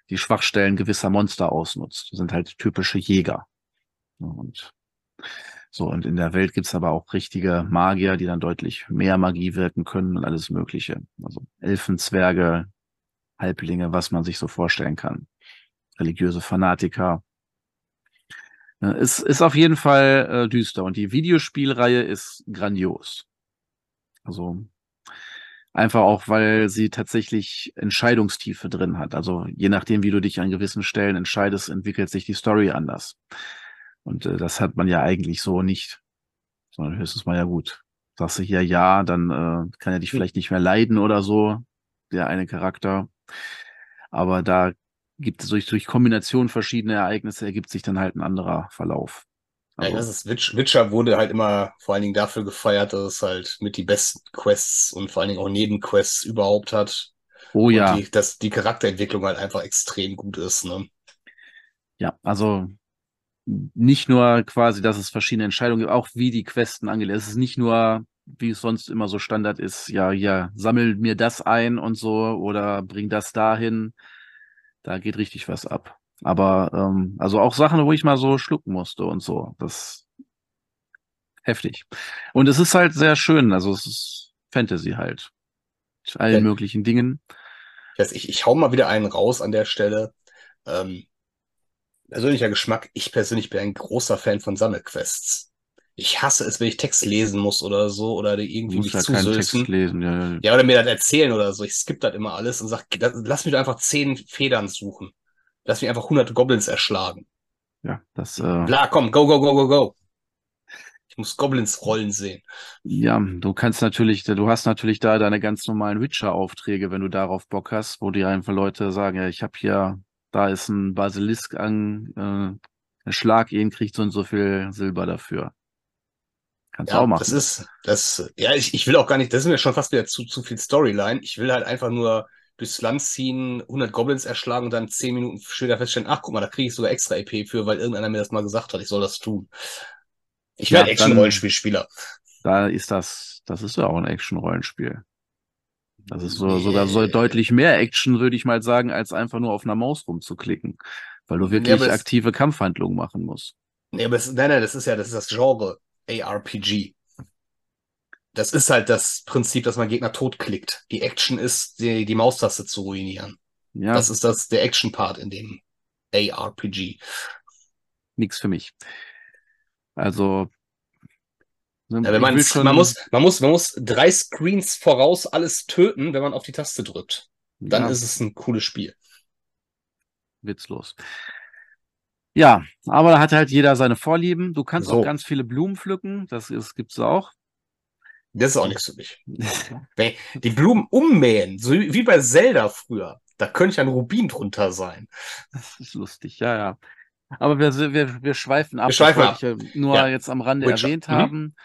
die Schwachstellen gewisser Monster ausnutzt. Das sind halt typische Jäger. Und so, und in der Welt gibt's aber auch richtige Magier, die dann deutlich mehr Magie wirken können und alles Mögliche. Also Elfen, Zwerge, Halblinge, was man sich so vorstellen kann. Religiöse Fanatiker. Es ist auf jeden Fall äh, düster und die Videospielreihe ist grandios. Also Einfach auch, weil sie tatsächlich Entscheidungstiefe drin hat. Also je nachdem, wie du dich an gewissen Stellen entscheidest, entwickelt sich die Story anders. Und äh, das hat man ja eigentlich so nicht. Sondern höchstens mal ja gut. Sagst du hier ja, dann äh, kann er dich vielleicht nicht mehr leiden oder so, der eine Charakter. Aber da gibt es durch, durch Kombination verschiedener Ereignisse ergibt sich dann halt ein anderer Verlauf. Also, ja, das ist Witcher wurde halt immer vor allen Dingen dafür gefeiert, dass es halt mit die besten Quests und vor allen Dingen auch Nebenquests überhaupt hat. Oh ja. Die, dass die Charakterentwicklung halt einfach extrem gut ist, ne? Ja, also nicht nur quasi, dass es verschiedene Entscheidungen gibt, auch wie die Questen angelegt. Es ist nicht nur, wie es sonst immer so Standard ist, ja, ja, sammel mir das ein und so oder bring das dahin. Da geht richtig was ab. Aber ähm, also auch Sachen, wo ich mal so schlucken musste und so. Das heftig. Und es ist halt sehr schön. Also es ist Fantasy halt. Mit allen ja. möglichen Dingen. Ich, ich hau mal wieder einen raus an der Stelle. Ähm, persönlicher Geschmack. Ich persönlich bin ein großer Fan von Sammelquests. Ich hasse es, wenn ich Text lesen muss oder so oder irgendwie mich ja zusülzen. Lesen, ja, ja. ja, oder mir das erzählen oder so. Ich skippe das immer alles und sag, lass mich einfach zehn Federn suchen. Lass mich einfach 100 Goblins erschlagen. Ja, das. Äh... Klar, komm, go, go, go, go, go. Ich muss Goblins rollen sehen. Ja, du kannst natürlich, du hast natürlich da deine ganz normalen Witcher-Aufträge, wenn du darauf Bock hast, wo dir einfach Leute sagen, ja, ich habe hier, da ist ein Basilisk an, äh, Schlag ihn, kriegt so und so viel Silber dafür. Kannst ja, du auch machen. Das ist, das, ja, ich, ich will auch gar nicht, das ist mir schon fast wieder zu, zu viel Storyline. Ich will halt einfach nur durchs Land ziehen, 100 Goblins erschlagen und dann 10 Minuten später feststellen, ach guck mal, da kriege ich sogar extra EP für, weil irgendeiner mir das mal gesagt hat, ich soll das tun. Ich werde ja, Action-Rollenspielspieler. Da ist das, das ist ja auch ein Action-Rollenspiel. Das ist so, sogar so deutlich mehr Action, würde ich mal sagen, als einfach nur auf einer Maus rumzuklicken. Weil du wirklich ja, aktive Kampfhandlungen machen musst. Nee, aber es, nein, nein, das ist ja, das ist das Genre ARPG. Das ist halt das Prinzip, dass man Gegner totklickt. Die Action ist, die, die Maustaste zu ruinieren. Ja. Das ist das, der Action-Part in dem ARPG. Nix für mich. Also, ja, wenn man, schon... man, muss, man, muss, man muss drei Screens voraus alles töten, wenn man auf die Taste drückt. Dann ja. ist es ein cooles Spiel. Witzlos. Ja, aber da hat halt jeder seine Vorlieben. Du kannst so. auch ganz viele Blumen pflücken. Das, das gibt's auch. Das ist auch nichts für mich. die Blumen ummähen, so wie bei Zelda früher. Da könnte ich ein Rubin drunter sein. Das ist lustig, ja, ja. Aber wir, wir, wir schweifen ab. Wir schweifen ab. Ich ja nur ja. jetzt am Rande Witcher. erwähnt mhm. haben,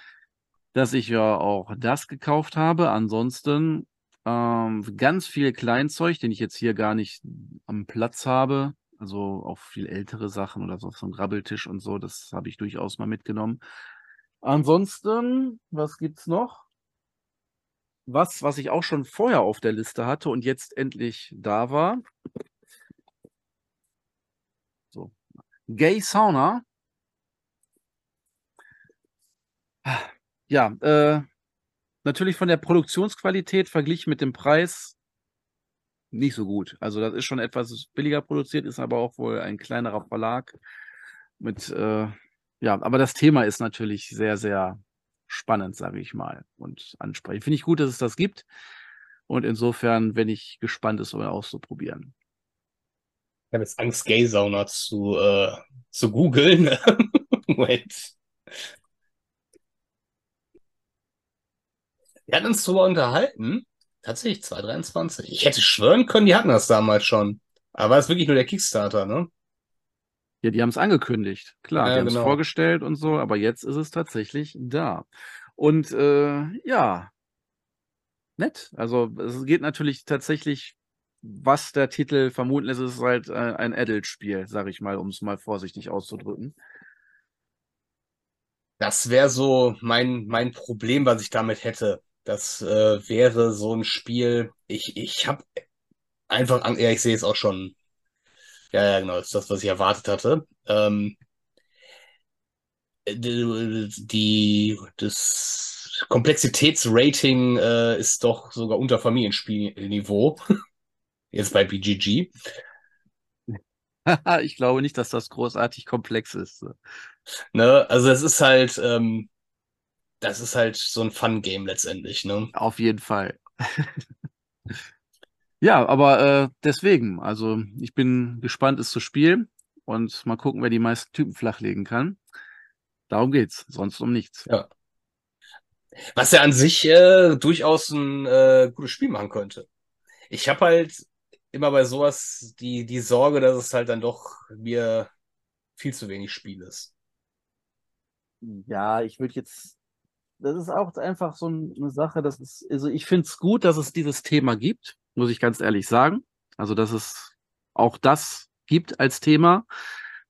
dass ich ja auch das gekauft habe. Ansonsten ähm, ganz viel Kleinzeug, den ich jetzt hier gar nicht am Platz habe. Also auch viel ältere Sachen oder so, so ein Grabbeltisch und so. Das habe ich durchaus mal mitgenommen. Ansonsten, was gibt's noch? Was, was ich auch schon vorher auf der Liste hatte und jetzt endlich da war. So. Gay Sauna. Ja, äh, natürlich von der Produktionsqualität verglichen mit dem Preis nicht so gut. Also das ist schon etwas billiger produziert, ist aber auch wohl ein kleinerer Verlag mit äh, ja, aber das Thema ist natürlich sehr, sehr spannend, sage ich mal, und ansprechend. Finde ich gut, dass es das gibt. Und insofern bin ich gespannt, es mal auszuprobieren. Ich habe jetzt Angst, Gay-Sauna zu, äh, zu googeln. Moment. Wir hatten uns darüber unterhalten. Tatsächlich 2023. Ich hätte schwören können, die hatten das damals schon. Aber war es wirklich nur der Kickstarter, ne? Ja, die haben es angekündigt. Klar, ja, die haben es genau. vorgestellt und so, aber jetzt ist es tatsächlich da. Und äh, ja, nett. Also es geht natürlich tatsächlich, was der Titel vermuten lässt, ist halt äh, ein Adult-Spiel, sag ich mal, um es mal vorsichtig auszudrücken. Das wäre so mein, mein Problem, was ich damit hätte. Das äh, wäre so ein Spiel. Ich, ich habe einfach, ja, ich sehe es auch schon ja, ja, genau, das ist das, was ich erwartet hatte. Ähm, die, die, das Komplexitätsrating äh, ist doch sogar unter Familienspielniveau. Jetzt bei BGG. ich glaube nicht, dass das großartig komplex ist. Ne, also es ist halt, ähm, das ist halt so ein Fun-Game letztendlich, ne? Auf jeden Fall. ja, aber äh, deswegen, also ich bin gespannt, es zu spielen und mal gucken, wer die meisten Typen flachlegen kann. Darum geht's, sonst um nichts. Ja. Was ja an sich äh, durchaus ein äh, gutes Spiel machen könnte. Ich habe halt immer bei sowas die, die Sorge, dass es halt dann doch mir viel zu wenig Spiel ist. Ja, ich würde jetzt, das ist auch einfach so eine Sache, das ist, also ich finde es gut, dass es dieses Thema gibt, muss ich ganz ehrlich sagen. Also, dass es auch das gibt als Thema,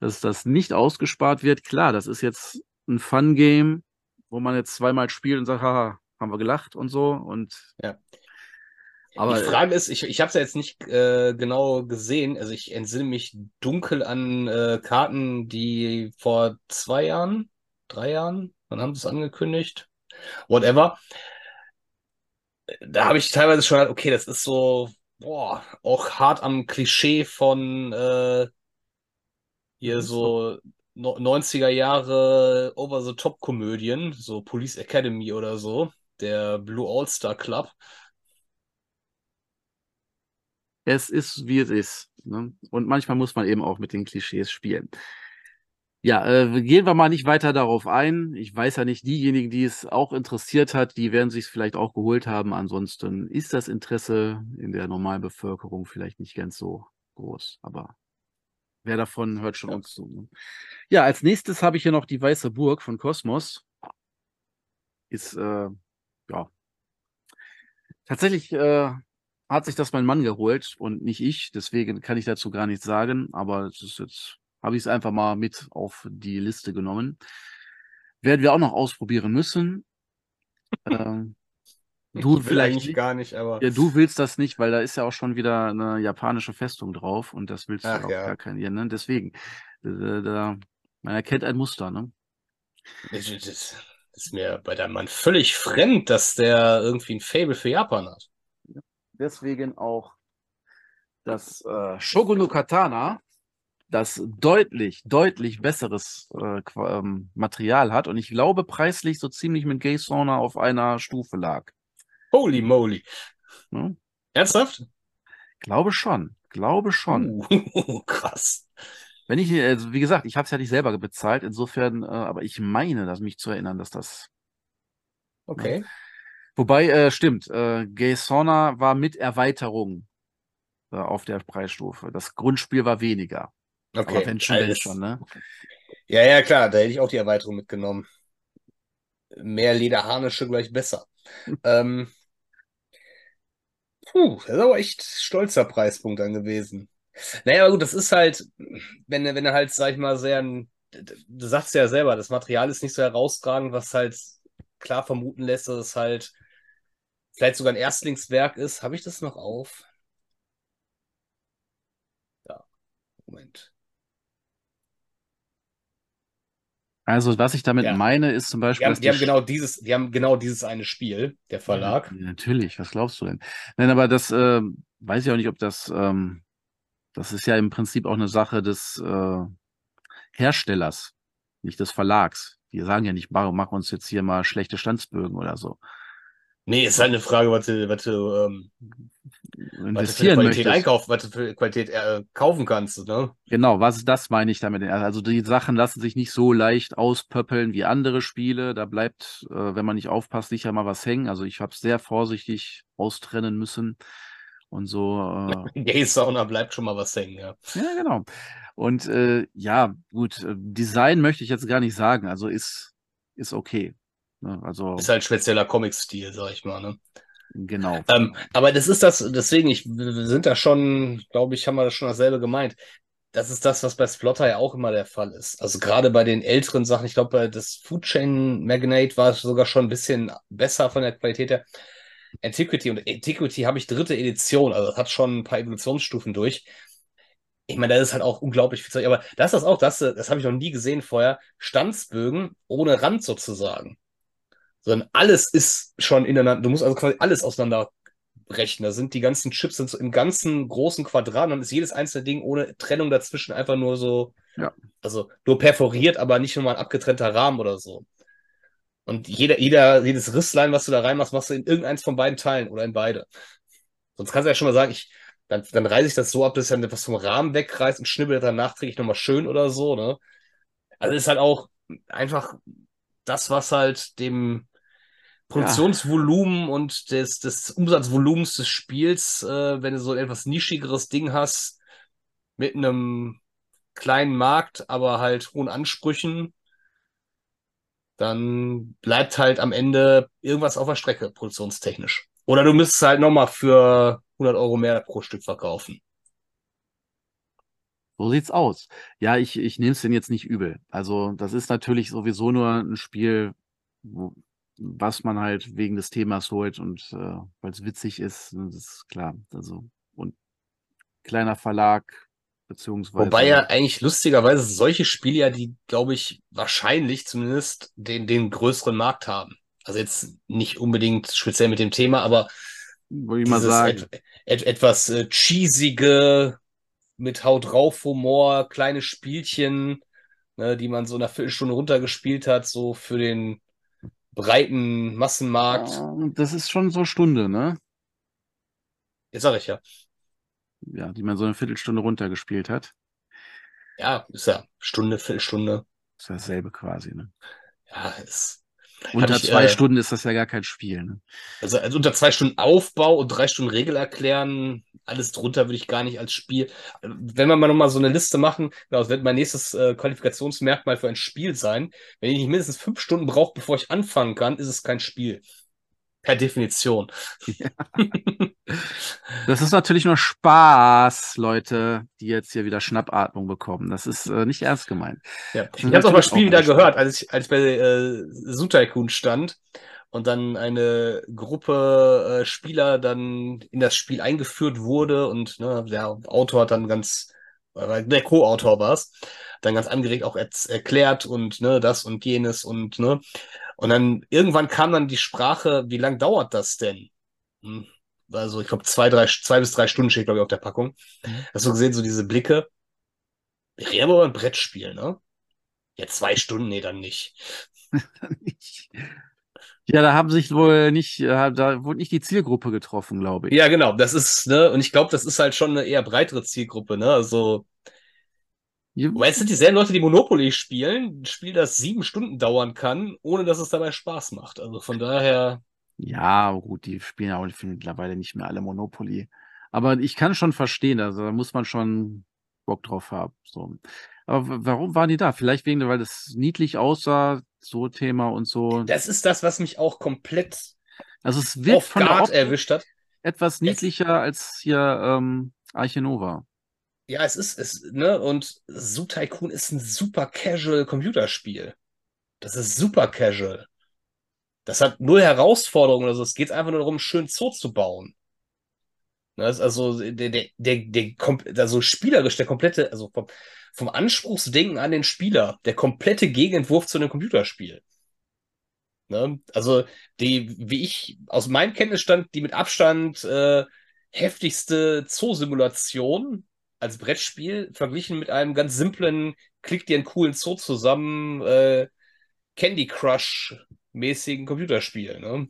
dass das nicht ausgespart wird. Klar, das ist jetzt ein Fun-Game, wo man jetzt zweimal spielt und sagt, haha, haben wir gelacht und so. Und ja. Aber die Frage ist, ich, ich habe es ja jetzt nicht äh, genau gesehen. Also ich entsinne mich dunkel an äh, Karten, die vor zwei Jahren, drei Jahren, wann haben sie es angekündigt? Whatever. Da habe ich teilweise schon okay, das ist so, boah, auch hart am Klischee von äh, hier so 90er Jahre Over-the-Top-Komödien, so Police Academy oder so, der Blue All-Star Club es ist, wie es ist. Ne? Und manchmal muss man eben auch mit den Klischees spielen. Ja, äh, gehen wir mal nicht weiter darauf ein. Ich weiß ja nicht, diejenigen, die es auch interessiert hat, die werden sich es vielleicht auch geholt haben. Ansonsten ist das Interesse in der normalen Bevölkerung vielleicht nicht ganz so groß. Aber wer davon hört schon ja. uns zu. Ne? Ja, als nächstes habe ich hier noch die Weiße Burg von Kosmos. Ist, äh, ja, tatsächlich äh, hat sich das mein Mann geholt und nicht ich. Deswegen kann ich dazu gar nichts sagen. Aber es ist jetzt habe ich es einfach mal mit auf die Liste genommen. Werden wir auch noch ausprobieren müssen. ähm, du ich vielleicht nicht, gar nicht, aber. Ja, du willst das nicht, weil da ist ja auch schon wieder eine japanische Festung drauf und das willst Ach, du auch ja. gar keinen. Ja, ne? Deswegen, da, da, man erkennt ein Muster, ne? Das, das ist mir bei deinem Mann völlig fremd, dass der irgendwie ein Fable für Japan hat deswegen auch das äh, Shogun Katana, das deutlich, deutlich besseres äh, ähm, Material hat und ich glaube preislich so ziemlich mit Gay Sauna auf einer Stufe lag. Holy moly. Hm? Ernsthaft? Glaube schon, glaube schon. Uh, krass. Wenn ich, also wie gesagt, ich habe es ja nicht selber bezahlt, insofern, äh, aber ich meine, dass mich zu erinnern, dass das. Okay. Ne? Wobei, äh, stimmt, äh, Gay Sauna war mit Erweiterung äh, auf der Preisstufe. Das Grundspiel war weniger. Okay. Aber wenn schon, wenn schon, ne? Ja, ja, klar, da hätte ich auch die Erweiterung mitgenommen. Mehr Lederharnische gleich besser. ähm, puh, das ist aber echt stolzer Preispunkt dann gewesen. Naja, aber gut, das ist halt, wenn, wenn er halt, sag ich mal, sehr, du sagst ja selber, das Material ist nicht so herausragend, was halt klar vermuten lässt, dass es halt vielleicht sogar ein Erstlingswerk ist. Habe ich das noch auf? Ja, Moment. Also, was ich damit ja. meine, ist zum Beispiel. Die haben, die haben genau dieses, die haben genau dieses eine Spiel, der Verlag. Ja, natürlich, was glaubst du denn? Nein, aber das äh, weiß ich auch nicht, ob das, ähm, das ist ja im Prinzip auch eine Sache des äh, Herstellers, nicht des Verlags. Die sagen ja nicht, mach uns jetzt hier mal schlechte Standsbögen oder so. Nee, ist halt eine Frage, was du, was du, ähm, was du für Qualität einkaufen, was du für Qualität äh, kaufen kannst, ne? Genau, was das meine ich damit. Also die Sachen lassen sich nicht so leicht auspöppeln wie andere Spiele. Da bleibt, äh, wenn man nicht aufpasst, sicher mal was hängen. Also ich habe es sehr vorsichtig austrennen müssen und so. Äh, Gay Sauna bleibt schon mal was hängen, ja. Ja, genau. Und äh, ja, gut, äh, Design möchte ich jetzt gar nicht sagen. Also ist, ist okay. Ne? Also, ist halt spezieller Comic-Stil, sag ich mal. Ne? Genau. Ähm, aber das ist das, deswegen, ich, wir sind da schon, glaube ich, haben wir das schon dasselbe gemeint. Das ist das, was bei Splotter ja auch immer der Fall ist. Also gerade bei den älteren Sachen, ich glaube, das Food Chain Magnate war sogar schon ein bisschen besser von der Qualität her. Antiquity und Antiquity habe ich dritte Edition, also das hat schon ein paar Evolutionsstufen durch. Ich meine, das ist halt auch unglaublich viel Zeug, aber das ist auch das, das habe ich noch nie gesehen vorher, Stanzbögen ohne Rand sozusagen sondern alles ist schon ineinander. Du musst also quasi alles auseinanderbrechen. Da sind die ganzen Chips sind so im ganzen großen Quadrat, dann ist jedes einzelne Ding ohne Trennung dazwischen einfach nur so, ja. also nur perforiert, aber nicht nur mal ein abgetrennter Rahmen oder so. Und jeder, jeder, jedes Risslein, was du da reinmachst, machst du in irgendeins von beiden Teilen oder in beide. Sonst kannst du ja schon mal sagen, ich, dann, dann reiße ich das so ab, dass ich dann etwas vom Rahmen wegreißt und schnibbel dann nachträglich nochmal schön oder so, ne? Also ist halt auch einfach das, was halt dem Produktionsvolumen ja. und des, des Umsatzvolumens des Spiels, äh, wenn du so ein etwas nischigeres Ding hast, mit einem kleinen Markt, aber halt hohen Ansprüchen, dann bleibt halt am Ende irgendwas auf der Strecke, produktionstechnisch. Oder du müsstest halt nochmal für 100 Euro mehr pro Stück verkaufen. So sieht's aus. Ja, ich, ich nehme es denn jetzt nicht übel. Also, das ist natürlich sowieso nur ein Spiel, wo, was man halt wegen des Themas holt und äh, weil es witzig ist, das ist klar. Also, und kleiner Verlag, beziehungsweise. Wobei ja eigentlich lustigerweise solche Spiele ja, die, glaube ich, wahrscheinlich zumindest den, den größeren Markt haben. Also jetzt nicht unbedingt speziell mit dem Thema, aber würde ich mal sagen. Et, et, etwas äh, cheesige, mit Haut drauf Humor, kleine Spielchen, ne, die man so nach Viertelstunde runtergespielt hat, so für den breiten Massenmarkt. Das ist schon so Stunde, ne? Jetzt sag ich ja. Ja, die man so eine Viertelstunde runtergespielt hat. Ja, ist ja Stunde, Viertelstunde. Ist dasselbe quasi, ne? Ja, ist unter ich, zwei äh, Stunden ist das ja gar kein Spiel. Ne? Also, also, unter zwei Stunden Aufbau und drei Stunden Regel erklären, alles drunter würde ich gar nicht als Spiel. Wenn wir mal nochmal so eine Liste machen, das wird mein nächstes äh, Qualifikationsmerkmal für ein Spiel sein. Wenn ich nicht mindestens fünf Stunden brauche, bevor ich anfangen kann, ist es kein Spiel. Per Definition. Ja. Das ist natürlich nur Spaß, Leute, die jetzt hier wieder Schnappatmung bekommen. Das ist äh, nicht ernst gemeint. Ja. Ich habe auch mal Spiel wieder gehört, als ich, als ich bei äh, Sutaikun stand und dann eine Gruppe äh, Spieler dann in das Spiel eingeführt wurde und ne, der Autor hat dann ganz, der Co-Autor war es, dann ganz angeregt auch erklärt und ne, das und jenes und ne. Und dann irgendwann kam dann die Sprache, wie lang dauert das denn? Hm, also ich glaube, zwei, drei, zwei bis drei Stunden steht, glaube ich, auf der Packung. Mhm. Hast du gesehen, so diese Blicke? Wir reden aber ein Brettspiel, ne? Ja, zwei Stunden, nee, dann nicht. Ja, da haben sich wohl nicht, äh, da wurde nicht die Zielgruppe getroffen, glaube ich. Ja, genau, das ist, ne, und ich glaube, das ist halt schon eine eher breitere Zielgruppe, ne? Also, weil es sind dieselben Leute, die Monopoly spielen, ein Spiel, das sieben Stunden dauern kann, ohne dass es dabei Spaß macht. Also von daher. Ja, gut, die spielen ja auch mittlerweile nicht mehr alle Monopoly. Aber ich kann schon verstehen, also da muss man schon Bock drauf haben. So. Aber warum waren die da? Vielleicht wegen, weil das niedlich aussah, so Thema und so. Das ist das, was mich auch komplett also es wird von der erwischt hat. Etwas niedlicher es als hier ähm, Arche Nova. Ja, es ist, es, ne, und Zoo Tycoon ist ein super casual Computerspiel. Das ist super casual. Das hat null Herausforderungen oder so. Es geht einfach nur darum, schön Zoo zu bauen. Das ist also der, der, der, der, also spielerisch der komplette, also vom, vom Anspruchsdenken an den Spieler, der komplette Gegenentwurf zu einem Computerspiel. Ne? Also die, wie ich aus meinem Kenntnisstand, die mit Abstand äh, heftigste Zoo-Simulation als Brettspiel verglichen mit einem ganz simplen, klick dir einen coolen Zoo zusammen, äh, Candy Crush-mäßigen Computerspiel, ne?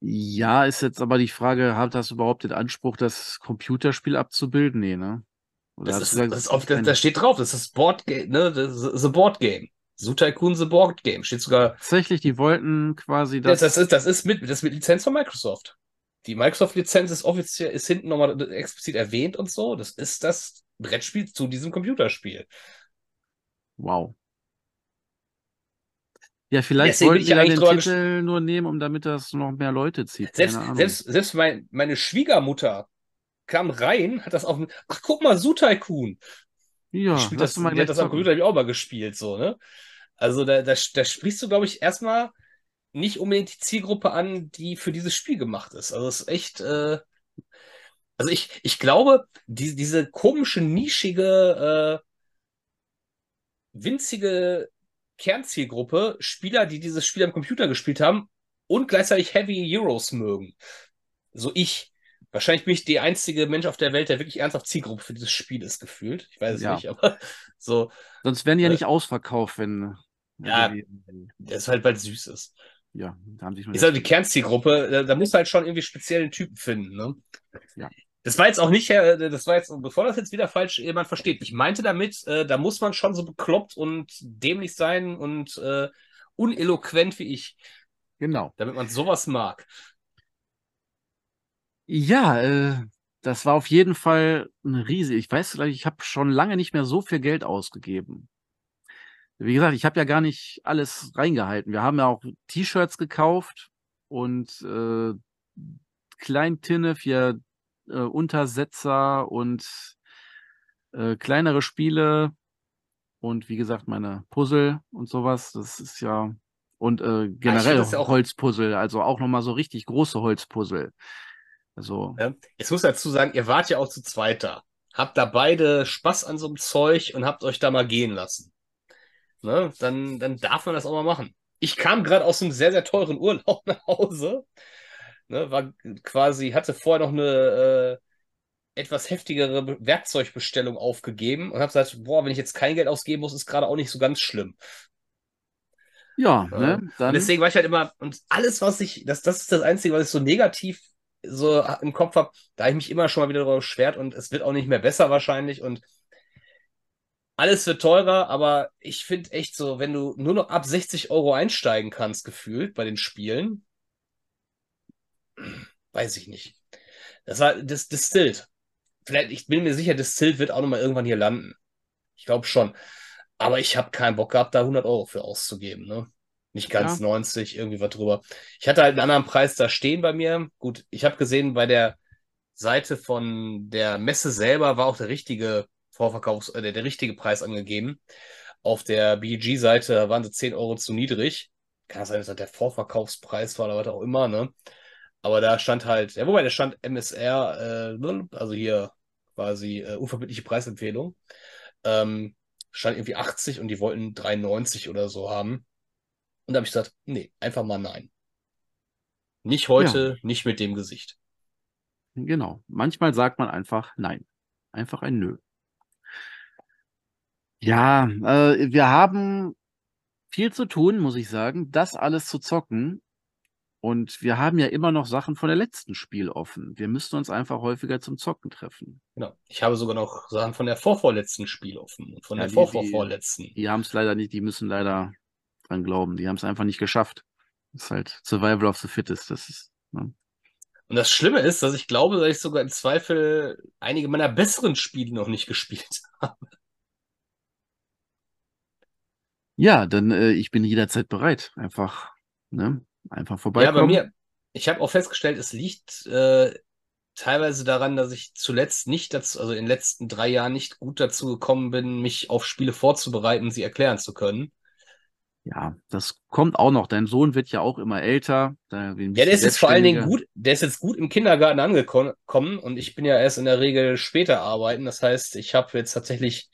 Ja, ist jetzt aber die Frage, hat das überhaupt den Anspruch, das Computerspiel abzubilden? Nee, ne? Das, ist, gesagt, das, ist auf, das, das steht drauf, das ist Board Game, ne? Das ist The Board Game. Zoo Tycoon The Board Game. Steht sogar. Tatsächlich, die wollten quasi das. Das, das, ist, das ist mit, das ist mit Lizenz von Microsoft. Die Microsoft-Lizenz ist offiziell, ist hinten nochmal explizit erwähnt und so. Das ist das Brettspiel zu diesem Computerspiel. Wow. Ja, vielleicht Deswegen wollten sie ja den Titel nur nehmen, um damit das noch mehr Leute zieht. Selbst, selbst, selbst mein, meine Schwiegermutter kam rein, hat das auf Ach, guck mal, Su Tycoon. Ja, die, das, die hat das am Computer auch mal gespielt, so, ne? Also da, da, da sprichst du, glaube ich, erstmal nicht unbedingt die Zielgruppe an, die für dieses Spiel gemacht ist. Also es ist echt, äh, also ich, ich glaube, die, diese komische, nischige, äh, winzige Kernzielgruppe, Spieler, die dieses Spiel am Computer gespielt haben und gleichzeitig Heavy Euros mögen. So ich. Wahrscheinlich bin ich der einzige Mensch auf der Welt, der wirklich ernsthaft Zielgruppe für dieses Spiel ist, gefühlt. Ich weiß es ja. nicht, aber so. Sonst wären die ja äh, nicht ausverkauft, wenn Ja, der ist halt, weil es süß ist. Ja, da haben sich Ist halt die Kernzielgruppe, da, da musst du halt schon irgendwie speziellen Typen finden, ne? Ja. Das war jetzt auch nicht, äh, das war jetzt, bevor das jetzt wieder falsch jemand versteht. Ich meinte damit, äh, da muss man schon so bekloppt und dämlich sein und äh, uneloquent wie ich. Genau. Damit man sowas mag. Ja, äh, das war auf jeden Fall eine Riese. Ich weiß, ich habe schon lange nicht mehr so viel Geld ausgegeben. Wie gesagt, ich habe ja gar nicht alles reingehalten. Wir haben ja auch T-Shirts gekauft und äh, Kleintinne für äh, Untersetzer und äh, kleinere Spiele und wie gesagt meine Puzzle und sowas. Das ist ja und äh, generell ja auch Holzpuzzle, also auch nochmal so richtig große Holzpuzzle. Also. Ja, jetzt muss dazu sagen, ihr wart ja auch zu zweit da. Habt da beide Spaß an so einem Zeug und habt euch da mal gehen lassen. Ne? Dann, dann darf man das auch mal machen. Ich kam gerade aus einem sehr, sehr teuren Urlaub nach Hause. Ne? War quasi, hatte vorher noch eine äh, etwas heftigere Werkzeugbestellung aufgegeben und habe gesagt, boah, wenn ich jetzt kein Geld ausgeben muss, ist gerade auch nicht so ganz schlimm. Ja, ne? Dann... Und deswegen war ich halt immer, und alles, was ich, das, das ist das Einzige, was ich so negativ so im Kopf habe, da ich mich immer schon mal wieder darüber schwert und es wird auch nicht mehr besser wahrscheinlich und alles wird teurer, aber ich finde echt so, wenn du nur noch ab 60 Euro einsteigen kannst, gefühlt bei den Spielen, weiß ich nicht. Das war das Distilled. Vielleicht, ich bin mir sicher, Distilled wird auch nochmal irgendwann hier landen. Ich glaube schon. Aber ich habe keinen Bock gehabt, da 100 Euro für auszugeben. Ne? Nicht ganz ja. 90, irgendwie was drüber. Ich hatte halt einen anderen Preis da stehen bei mir. Gut, ich habe gesehen, bei der Seite von der Messe selber war auch der richtige Vorverkaufs-, äh, der, der richtige Preis angegeben. Auf der BG-Seite waren sie 10 Euro zu niedrig. Kann sein, dass das der Vorverkaufspreis war oder was auch immer, ne? Aber da stand halt, ja, wobei, da stand MSR, äh, also hier quasi äh, unverbindliche Preisempfehlung. Ähm, stand irgendwie 80 und die wollten 93 oder so haben. Und da habe ich gesagt, nee, einfach mal nein. Nicht heute, ja. nicht mit dem Gesicht. Genau. Manchmal sagt man einfach nein. Einfach ein Nö. Ja, äh, wir haben viel zu tun, muss ich sagen, das alles zu zocken. Und wir haben ja immer noch Sachen von der letzten Spiel offen. Wir müssten uns einfach häufiger zum Zocken treffen. Genau. Ich habe sogar noch Sachen von der vorvorletzten Spiel offen und von ja, der vorvorvorletzten. Die, die haben es leider nicht, die müssen leider dran glauben. Die haben es einfach nicht geschafft. Das ist halt Survival of the Fittest. Das ist. Ne? Und das Schlimme ist, dass ich glaube, dass ich sogar im Zweifel einige meiner besseren Spiele noch nicht gespielt habe. Ja, dann äh, ich bin jederzeit bereit. Einfach, ne? Einfach vorbeikommen. Ja, bei mir, ich habe auch festgestellt, es liegt äh, teilweise daran, dass ich zuletzt nicht dazu, also in den letzten drei Jahren nicht gut dazu gekommen bin, mich auf Spiele vorzubereiten, sie erklären zu können. Ja, das kommt auch noch. Dein Sohn wird ja auch immer älter. ja, der ist jetzt vor allen Dingen gut, der ist jetzt gut im Kindergarten angekommen und ich bin ja erst in der Regel später arbeiten. Das heißt, ich habe jetzt tatsächlich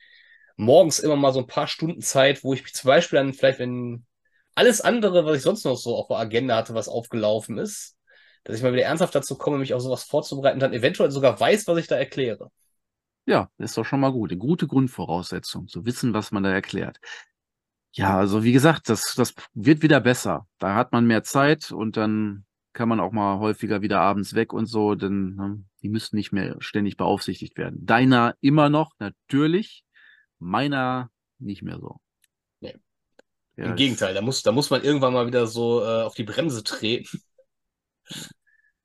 morgens immer mal so ein paar Stunden Zeit, wo ich mich zum Beispiel dann vielleicht, wenn alles andere, was ich sonst noch so auf der Agenda hatte, was aufgelaufen ist, dass ich mal wieder ernsthaft dazu komme, mich auf sowas vorzubereiten und dann eventuell sogar weiß, was ich da erkläre. Ja, ist doch schon mal gut. Eine gute Grundvoraussetzung, zu wissen, was man da erklärt. Ja, also wie gesagt, das, das wird wieder besser. Da hat man mehr Zeit und dann kann man auch mal häufiger wieder abends weg und so, denn ne, die müssen nicht mehr ständig beaufsichtigt werden. Deiner immer noch, natürlich. Meiner nicht mehr so. Nee. Ja, Im Gegenteil, da muss, da muss man irgendwann mal wieder so äh, auf die Bremse treten.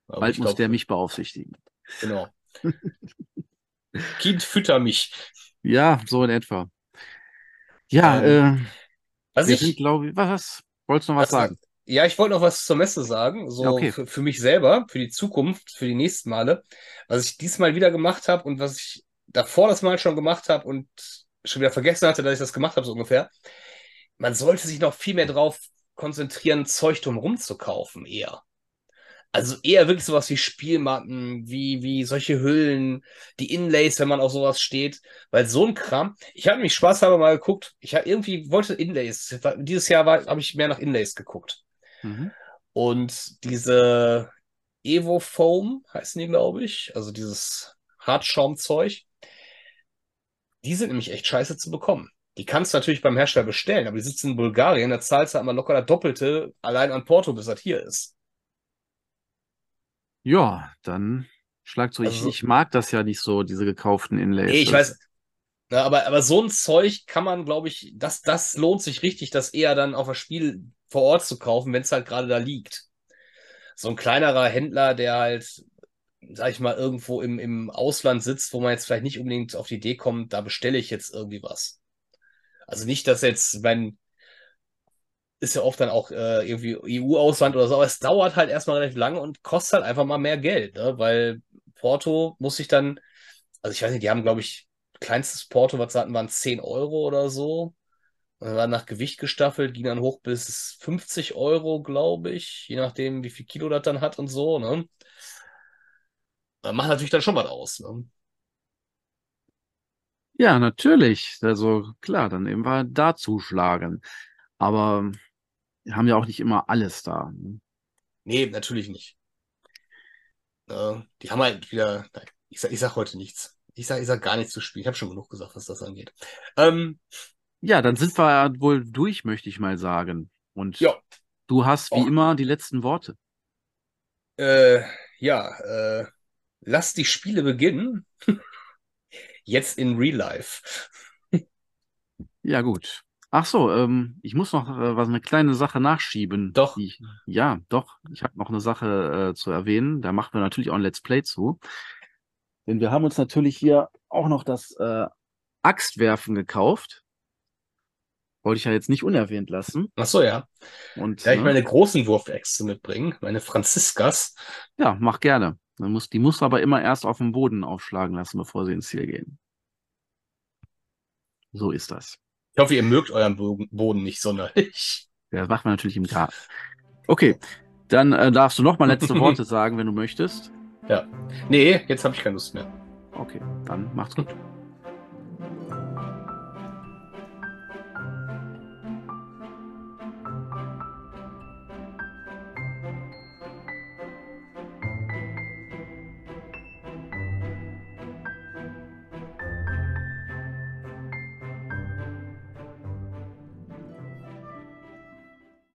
Bald muss glaub, der mich beaufsichtigen. Genau. kind, fütter mich. Ja, so in etwa. Ja, ähm, äh, was ich, glaube was, was? Wolltest du noch was, was sagen? Ja, ich wollte noch was zur Messe sagen, so okay. für, für, mich selber, für die Zukunft, für die nächsten Male. Was ich diesmal wieder gemacht habe und was ich davor das Mal schon gemacht habe und schon wieder vergessen hatte, dass ich das gemacht habe, so ungefähr. Man sollte sich noch viel mehr drauf konzentrieren, Zeug drumherum zu kaufen, eher. Also eher wirklich sowas wie Spielmatten, wie, wie solche Hüllen, die Inlays, wenn man auf sowas steht. Weil so ein Kram, ich habe mich spaßhalber mal geguckt, ich habe irgendwie wollte Inlays. Dieses Jahr habe ich mehr nach Inlays geguckt. Mhm. Und diese Evo Foam heißen die, glaube ich. Also dieses Hartschaumzeug. Die sind nämlich echt scheiße zu bekommen. Die kannst du natürlich beim Hersteller bestellen, aber die sitzen in Bulgarien, da zahlst du halt mal locker das Doppelte allein an Porto, bis das hier ist. Ja, dann schlag zu. Also, ich, ich mag das ja nicht so, diese gekauften Inlays. Nee, ich weiß. Ja, aber, aber so ein Zeug kann man, glaube ich, das, das lohnt sich richtig, das eher dann auf das Spiel vor Ort zu kaufen, wenn es halt gerade da liegt. So ein kleinerer Händler, der halt, sag ich mal, irgendwo im, im Ausland sitzt, wo man jetzt vielleicht nicht unbedingt auf die Idee kommt, da bestelle ich jetzt irgendwie was. Also nicht, dass jetzt, wenn, ist ja oft dann auch äh, irgendwie EU-Ausland oder so, aber es dauert halt erstmal relativ lange und kostet halt einfach mal mehr Geld, ne? weil Porto muss sich dann, also ich weiß nicht, die haben, glaube ich, kleinstes Porto, was sie hatten, waren 10 Euro oder so. Und war nach Gewicht gestaffelt, ging dann hoch bis 50 Euro, glaube ich, je nachdem, wie viel Kilo das dann hat und so, ne? Das macht natürlich dann schon was aus, ne? Ja, natürlich. Also klar, dann eben mal da zuschlagen. Aber haben ja auch nicht immer alles da. Ne? Nee, natürlich nicht. Äh, die haben halt wieder. Ich sag, ich sag heute nichts. Ich sag, ich sag gar nichts zu spielen. Ich habe schon genug gesagt, was das angeht. Ähm, ja, dann sind wir wohl durch, möchte ich mal sagen. Und ja. du hast wie Och. immer die letzten Worte. Äh, ja, äh, lass die Spiele beginnen. Jetzt in Real Life. ja, gut. Ach so, ähm, ich muss noch äh, was eine kleine Sache nachschieben. Doch. Ich, ja, doch. Ich habe noch eine Sache äh, zu erwähnen. Da machen wir natürlich auch ein Let's Play zu. Denn wir haben uns natürlich hier auch noch das äh, Axtwerfen gekauft. Wollte ich ja jetzt nicht unerwähnt lassen. Ach so, ja. Und, ja, ich ne? meine großen Wurfäxte mitbringen, meine Franziskas. Ja, mach gerne. Man muss, die muss aber immer erst auf dem Boden aufschlagen lassen, bevor sie ins Ziel gehen. So ist das. Ich hoffe, ihr mögt euren Boden nicht sonderlich. Ja, das macht man natürlich im Garten. Okay, dann äh, darfst du noch mal letzte Worte sagen, wenn du möchtest. Ja. Nee, jetzt habe ich keine Lust mehr. Okay, dann macht's gut.